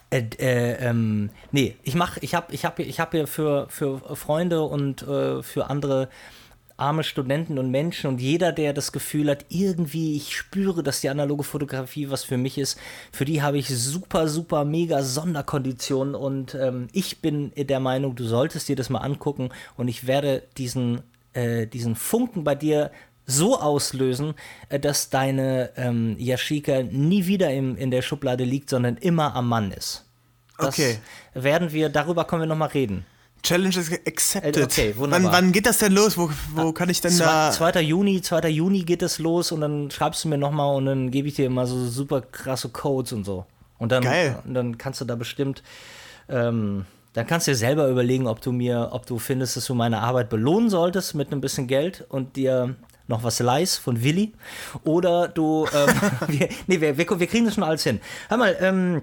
äh, äh, ähm, nee, ich mach, ich habe ich hab, ich hab hier für, für Freunde und äh, für andere arme Studenten und Menschen und jeder, der das Gefühl hat, irgendwie, ich spüre, dass die analoge Fotografie was für mich ist, für die habe ich super, super, mega Sonderkonditionen und ähm, ich bin der Meinung, du solltest dir das mal angucken und ich werde diesen, äh, diesen Funken bei dir so auslösen, äh, dass deine ähm, Yashika nie wieder im, in der Schublade liegt, sondern immer am Mann ist. Das Okay. werden wir, darüber können wir nochmal reden. Challenge is accepted. Äh, okay, wann, wunderbar. wann geht das denn los? Wo, wo kann ich denn da. 2. Juni, 2. Juni geht es los und dann schreibst du mir nochmal und dann gebe ich dir immer so super krasse Codes und so. Und dann, Geil. Und dann kannst du da bestimmt, ähm, dann kannst du dir selber überlegen, ob du mir, ob du findest, dass du meine Arbeit belohnen solltest mit einem bisschen Geld und dir noch was leihst von Willi. Oder du, ähm, wir, nee, wir, wir, wir kriegen das schon alles hin. Hör mal, ähm,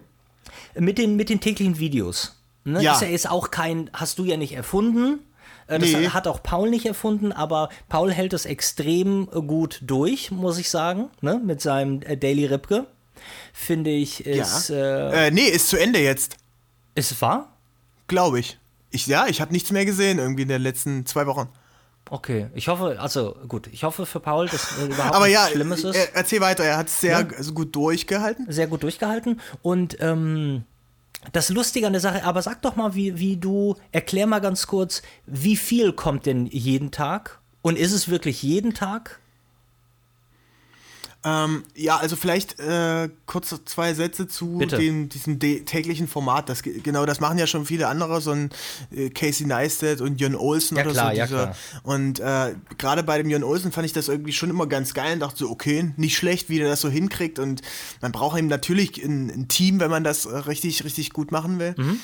mit den, mit den täglichen Videos. Ne? Ja. Ist ja jetzt auch kein, hast du ja nicht erfunden. Äh, Das Nee. hat auch Paul nicht erfunden, aber Paul hält es extrem äh, gut durch, muss ich sagen, ne? mit seinem äh, Daily Ripke. Finde ich, ist, äh, Äh, nee, ist zu Ende jetzt. ist wahr? Glaube ich. ich. Ja, ich habe nichts mehr gesehen irgendwie in den letzten zwei Wochen. Okay, ich hoffe, also gut, ich hoffe für Paul, dass äh, überhaupt Aber nichts ja, Schlimmes ist. er, erzähl weiter. Er hat es sehr Ja. also gut durchgehalten. sehr gut durchgehalten. Und ähm, das Lustige an der Sache, aber sag doch mal, wie, wie du, erklär mal ganz kurz, wie viel kommt denn jeden Tag? Und ist es wirklich jeden Tag? Ähm, ja, also vielleicht äh, kurz zwei Sätze zu dem, diesem täglichen Format. Das, genau, das machen ja schon viele andere, so ein äh, Casey Neistat und Jon Olsen ja, oder klar, so. Ja, klar. Und äh, gerade bei dem Jon Olsen fand ich das irgendwie schon immer ganz geil und dachte so, okay, nicht schlecht, wie der das so hinkriegt. Und man braucht eben natürlich ein, ein Team, wenn man das richtig, richtig gut machen will. Mhm.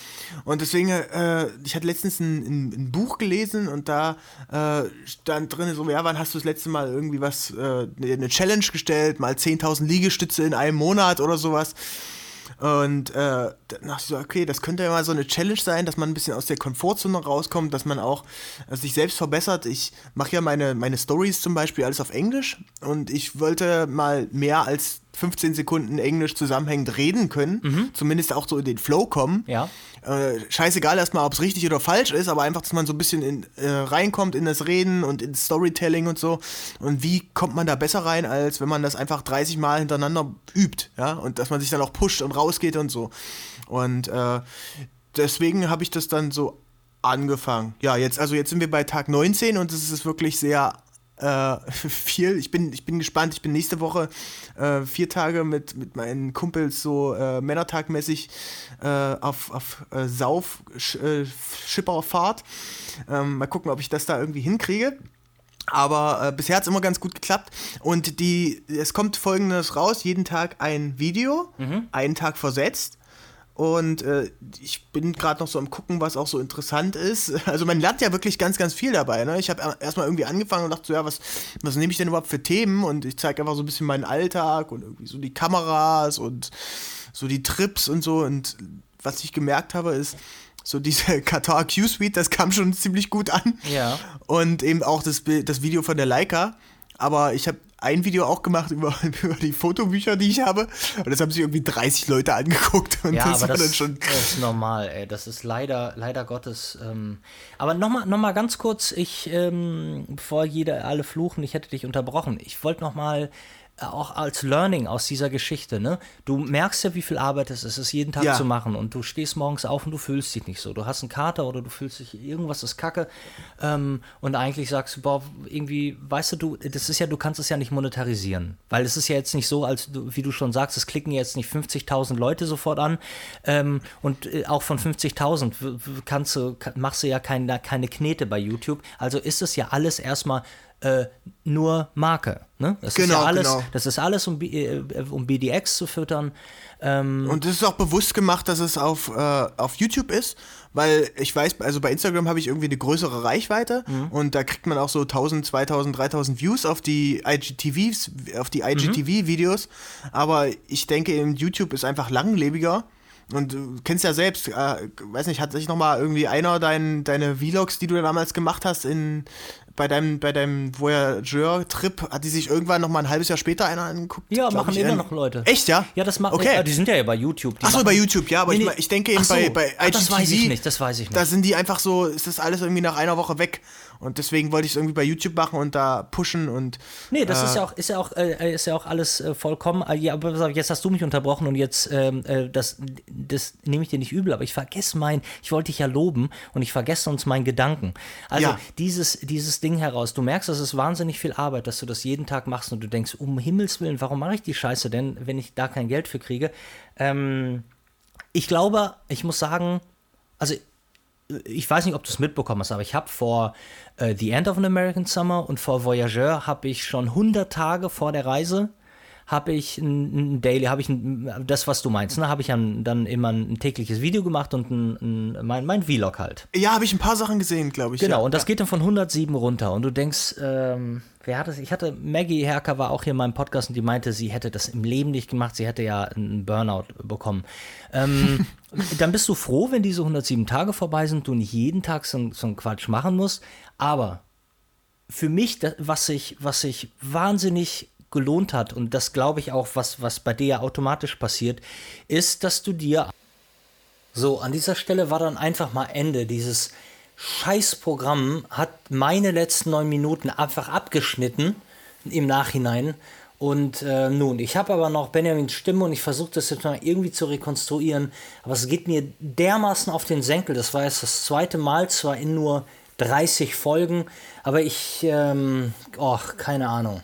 Und deswegen, äh, ich hatte letztens ein, ein, ein, Buch gelesen und da äh, stand drin so, ja, wann hast du das letzte Mal irgendwie was, äh, eine Challenge gestellt, mal 10.000 Liegestütze in einem Monat oder sowas. Und äh, dann dachte ich so, okay, das könnte ja mal so eine Challenge sein, dass man ein bisschen aus der Komfortzone rauskommt, dass man auch äh, sich selbst verbessert. Ich mache ja meine, meine Stories zum Beispiel alles auf Englisch und ich wollte mal mehr als 15 Sekunden Englisch zusammenhängend reden können, mhm. zumindest auch so in den Flow kommen. Ja. Äh, scheißegal erstmal, ob es richtig oder falsch ist, aber einfach, dass man so ein bisschen in, äh, reinkommt in das Reden und ins Storytelling und so. Und wie kommt man da besser rein, als wenn man das einfach 30 Mal hintereinander übt, ja? Und dass man sich dann auch pusht und rausgeht und so. Und äh, deswegen habe ich das dann so angefangen. Ja, jetzt, also jetzt sind wir bei Tag 19 und es ist wirklich sehr äh, viel. Ich bin, ich bin gespannt. Ich bin nächste Woche äh, vier Tage mit, mit meinen Kumpels so äh, Männertagmäßig äh, auf, auf äh, Sauf-Schipperfahrt. Äh, ähm, mal gucken, ob ich das da irgendwie hinkriege. Aber bisher hat es immer ganz gut geklappt. Und die, es kommt folgendes raus: jeden Tag ein Video, mhm. einen Tag versetzt. Und äh, ich bin gerade noch so am gucken, was auch so interessant ist. Also man lernt ja wirklich ganz, ganz viel dabei. Ne? Ich habe erstmal irgendwie angefangen und dachte so, ja, was, was nehme ich denn überhaupt für Themen? Und ich zeige einfach so ein bisschen meinen Alltag und irgendwie so die Kameras und so die Trips und so. Und was ich gemerkt habe, ist, so diese Qatar Q-Suite, das kam schon ziemlich gut an. Ja. Und eben auch das, das Video von der Leica. Aber ich habe ein Video auch gemacht über, über die Fotobücher, die ich habe. Und das haben sich irgendwie 30 Leute angeguckt. Und ja, das aber das, schon das ist normal, ey. Das ist leider, leider Gottes. Ähm, aber nochmal noch mal ganz kurz, ich, ähm, bevor jeder alle fluchen, ich hätte dich unterbrochen. Ich wollte nochmal auch als Learning aus dieser Geschichte, ne? Du merkst ja, wie viel Arbeit es ist, es jeden Tag ja. zu machen und du stehst morgens auf und du fühlst dich nicht so. Du hast einen Kater oder du fühlst dich, irgendwas ist kacke ähm, und eigentlich sagst du, boah, irgendwie, weißt du, du, das ist ja, du kannst es ja nicht monetarisieren, weil es ist ja jetzt nicht so, als du, wie du schon sagst, es klicken jetzt nicht 50.000 Leute sofort an ähm, und äh, auch von 50.000 kannst du, machst du ja keine, keine Knete bei YouTube. Also ist es ja alles erstmal äh, nur Marke. Ne? Das genau, ist ja genau, alles, genau. das ist alles, um, äh, um BDX zu füttern. Ähm und es ist auch bewusst gemacht, dass es auf, äh, auf YouTube ist, weil ich weiß, also bei Instagram habe ich irgendwie eine größere Reichweite mhm. und da kriegt man auch so 1000, 2000, 3000 Views auf die IGTVs, auf die IGTV-Videos. Mhm. Aber ich denke, eben YouTube ist einfach langlebiger. Und du kennst ja selbst, äh, weiß nicht, hat sich noch mal irgendwie einer dein, deine Vlogs, die du damals gemacht hast, in, bei deinem, bei deinem Voyageur-Trip hat die sich irgendwann noch mal ein halbes Jahr später einer angeguckt? Ja, machen immer noch Leute. Echt, ja? Ja, das machen okay. die sind ja bei YouTube. Achso, bei YouTube, ja, aber nee, ich, ich, denke eben so. bei, bei IGTV, Ach, das weiß ich nicht, das weiß ich nicht. Da sind die einfach so, ist das alles irgendwie nach einer Woche weg. Und deswegen wollte ich es irgendwie bei YouTube machen und da pushen und. Nee, das äh, ist ja auch, ist ja auch, äh, ist ja auch alles äh, vollkommen. Äh, ja, aber jetzt hast du mich unterbrochen und jetzt, ähm, äh, das, das nehme ich dir nicht übel, aber ich vergesse mein, ich wollte dich ja loben und ich vergesse uns meinen Gedanken. Also ja. dieses, dieses Ding heraus, du merkst, das ist wahnsinnig viel Arbeit, dass du das jeden Tag machst und du denkst, um Himmels Willen, warum mache ich die Scheiße denn, wenn ich da kein Geld für kriege? Ähm, ich glaube, ich muss sagen, also ich weiß nicht, ob du es mitbekommen hast, aber ich habe vor äh, The End of an American Summer und vor Voyageur habe ich schon 100 Tage vor der Reise habe ich ein, ein Daily, habe ich ein, das, was du meinst, ne, habe ich dann, dann immer ein tägliches Video gemacht und ein, ein, mein, mein Vlog halt. Ja, habe ich ein paar Sachen gesehen, glaube ich. Genau, ja. und das ja. geht dann von 107 runter und du denkst, ähm, wer hat es? Ich hatte, Maggie Herker war auch hier in meinem Podcast und die meinte, sie hätte das im Leben nicht gemacht, sie hätte ja einen Burnout bekommen. Ähm, dann bist du froh, wenn diese 107 Tage vorbei sind, du nicht jeden Tag so, so einen Quatsch machen musst, aber für mich, was sich was ich wahnsinnig gelohnt hat, und das glaube ich auch, was, was bei dir automatisch passiert, ist, dass du dir. So, an dieser Stelle war dann einfach mal Ende. Dieses Scheißprogramm hat meine letzten neun Minuten einfach abgeschnitten im Nachhinein. Und äh, nun, ich habe aber noch Benjamins Stimme und ich versuche das jetzt mal irgendwie zu rekonstruieren. Aber es geht mir dermaßen auf den Senkel. Das war jetzt das zweite Mal, zwar in nur 30 Folgen, aber ich, ähm, keine Ahnung.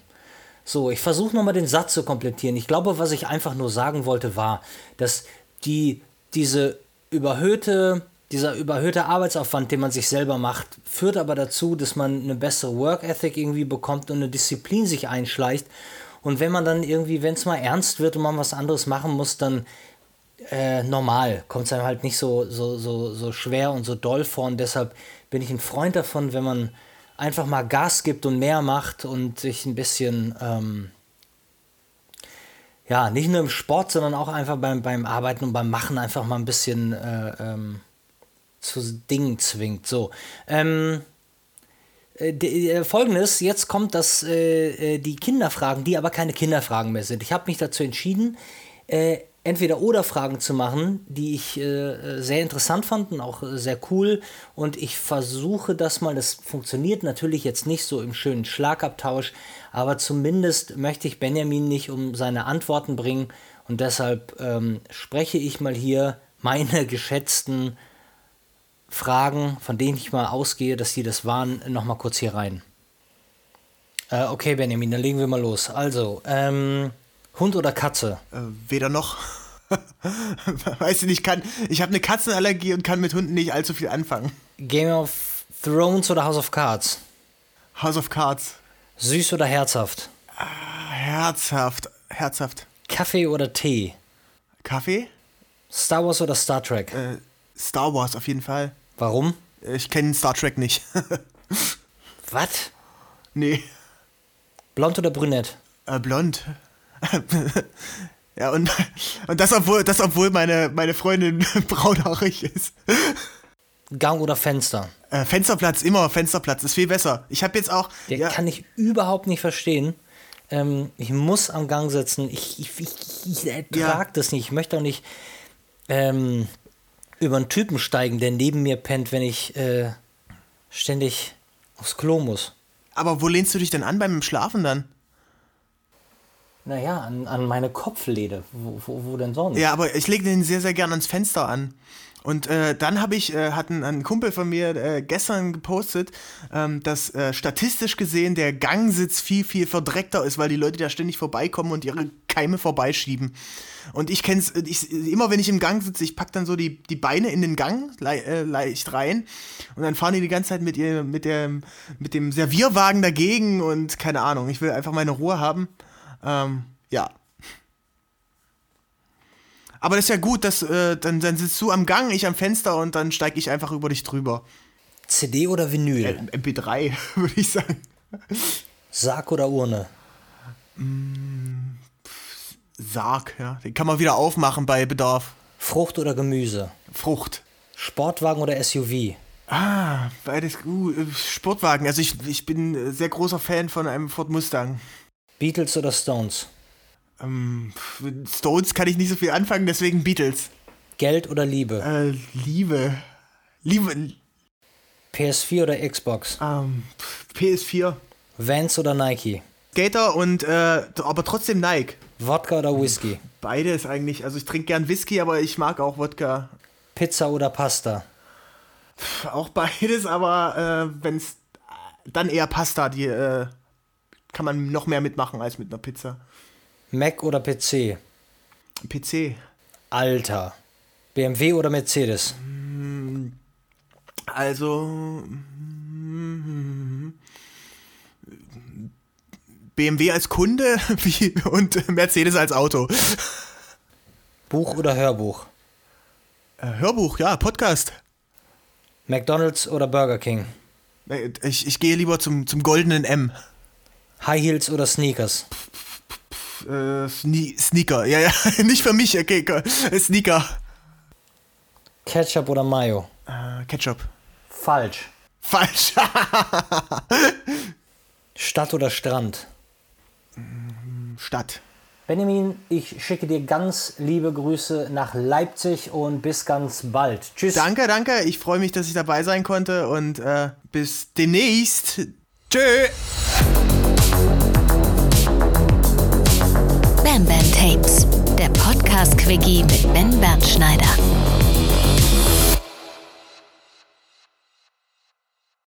So, ich versuche nochmal den Satz zu komplettieren. Ich glaube, was ich einfach nur sagen wollte, war, dass die, diese überhöhte, dieser überhöhte Arbeitsaufwand, den man sich selber macht, führt aber dazu, dass man eine bessere Work Ethic irgendwie bekommt und eine Disziplin sich einschleicht. Und wenn man dann irgendwie, wenn es mal ernst wird und man was anderes machen muss, dann äh, normal kommt es einem halt nicht so, so, so, so schwer und so doll vor. Und deshalb bin ich ein Freund davon, wenn man einfach mal Gas gibt und mehr macht und sich ein bisschen, ähm, ja, nicht nur im Sport, sondern auch einfach beim, beim Arbeiten und beim Machen einfach mal ein bisschen äh, ähm, zu Dingen zwingt. So. Ähm, äh, äh, Folgendes, jetzt kommt das, äh, äh, die Kinderfragen, die aber keine Kinderfragen mehr sind. Ich habe mich dazu entschieden, äh, entweder oder Fragen zu machen, die ich äh, sehr interessant fand und auch sehr cool. Und ich versuche das mal, das funktioniert natürlich jetzt nicht so im schönen Schlagabtausch, aber zumindest möchte ich Benjamin nicht um seine Antworten bringen. Und deshalb ähm, spreche ich mal hier meine geschätzten Fragen, von denen ich mal ausgehe, dass die das waren, nochmal kurz hier rein. Äh, okay, Benjamin, dann legen wir mal los. Also, ähm, Hund oder Katze? Äh, weder noch. weißt du nicht, kann, ich habe eine Katzenallergie und kann mit Hunden nicht allzu viel anfangen. Game of Thrones oder House of Cards? House of Cards. Süß oder herzhaft? Ah, herzhaft, herzhaft. Kaffee oder Tee? Kaffee? Star Wars oder Star Trek? Äh, Star Wars auf jeden Fall. Warum? Ich kenne Star Trek nicht. Was? nee. Blond oder brünett? Äh, blond. ja, und, und das, obwohl, das, obwohl meine, meine Freundin braunhaarig ist. Gang oder Fenster? Äh, Fensterplatz, immer Fensterplatz, ist viel besser. Ich habe jetzt auch. Der ja, kann ich überhaupt nicht verstehen. Ähm, ich muss am Gang sitzen. Ich, ich, ich, ich ertrag Ja. das nicht. Ich möchte auch nicht ähm, über einen Typen steigen, der neben mir pennt, wenn ich äh, ständig aufs Klo muss. aber wo lehnst du dich denn an beim Schlafen dann? Naja, an, an meine Kopflede. Wo, wo, wo denn sonst? Ja, aber ich lege den sehr, sehr gern ans Fenster an. Und äh, dann habe ich, äh, hat ein, ein Kumpel von mir äh, gestern gepostet, ähm, dass äh, statistisch gesehen der Gangsitz viel, viel verdreckter ist, weil die Leute da ständig vorbeikommen und ihre Keime vorbeischieben. Und ich äh, ich, immer wenn ich im Gang sitze, ich pack dann so die, die Beine in den Gang le äh, leicht rein und dann fahren die die ganze Zeit mit, ihr, mit, dem, mit dem Servierwagen dagegen und keine Ahnung, ich will einfach meine Ruhe haben. Ähm, ja, aber das ist ja gut, dass, äh, dann, dann sitzt du am Gang, ich am Fenster und dann steige ich einfach über dich drüber. CD oder Vinyl? Äh, MP3, würde ich sagen. Sarg oder Urne? Sarg, ja. Den kann man wieder aufmachen bei Bedarf. Frucht oder Gemüse? Frucht. Sportwagen oder SUV? Ah, beides gut. Äh, Sportwagen. Also ich, ich bin sehr großer Fan von einem Ford Mustang. Beatles oder Stones? Ähm, Stones kann ich nicht so viel anfangen, deswegen Beatles. Geld oder Liebe? Äh, Liebe. Liebe. PS4 oder Xbox? Ähm, PS4. Vans oder Nike? Skater und, äh, aber trotzdem Nike. Wodka oder Whisky? Beides eigentlich. Also ich trinke gern Whisky, aber ich mag auch Wodka. Pizza oder Pasta? Auch beides, aber äh, wenn es dann eher Pasta, die äh, kann man noch mehr mitmachen als mit einer Pizza. Mac oder PC? PC. Alter. BMW oder Mercedes? Also mm, BMW als Kunde und Mercedes als Auto. Buch oder Hörbuch? Äh, Hörbuch, ja, Podcast. McDonald's oder Burger King? Äh, Ich, ich gehe lieber zum, zum goldenen M. High Heels oder Sneakers? Äh, Sne Sneaker, ja, ja, nicht für mich, okay, go- Sneaker. Ketchup oder Mayo? Äh, Ketchup. Falsch. Falsch. Stadt oder Strand? Stadt. Benjamin, ich schicke dir ganz liebe Grüße nach Leipzig und bis ganz bald. Tschüss. Danke, danke. Ich freue mich, dass ich dabei sein konnte und äh, bis demnächst. Tschö. Bam Bam Tapes, der Podcast-Quickie mit Ben Bernschneider.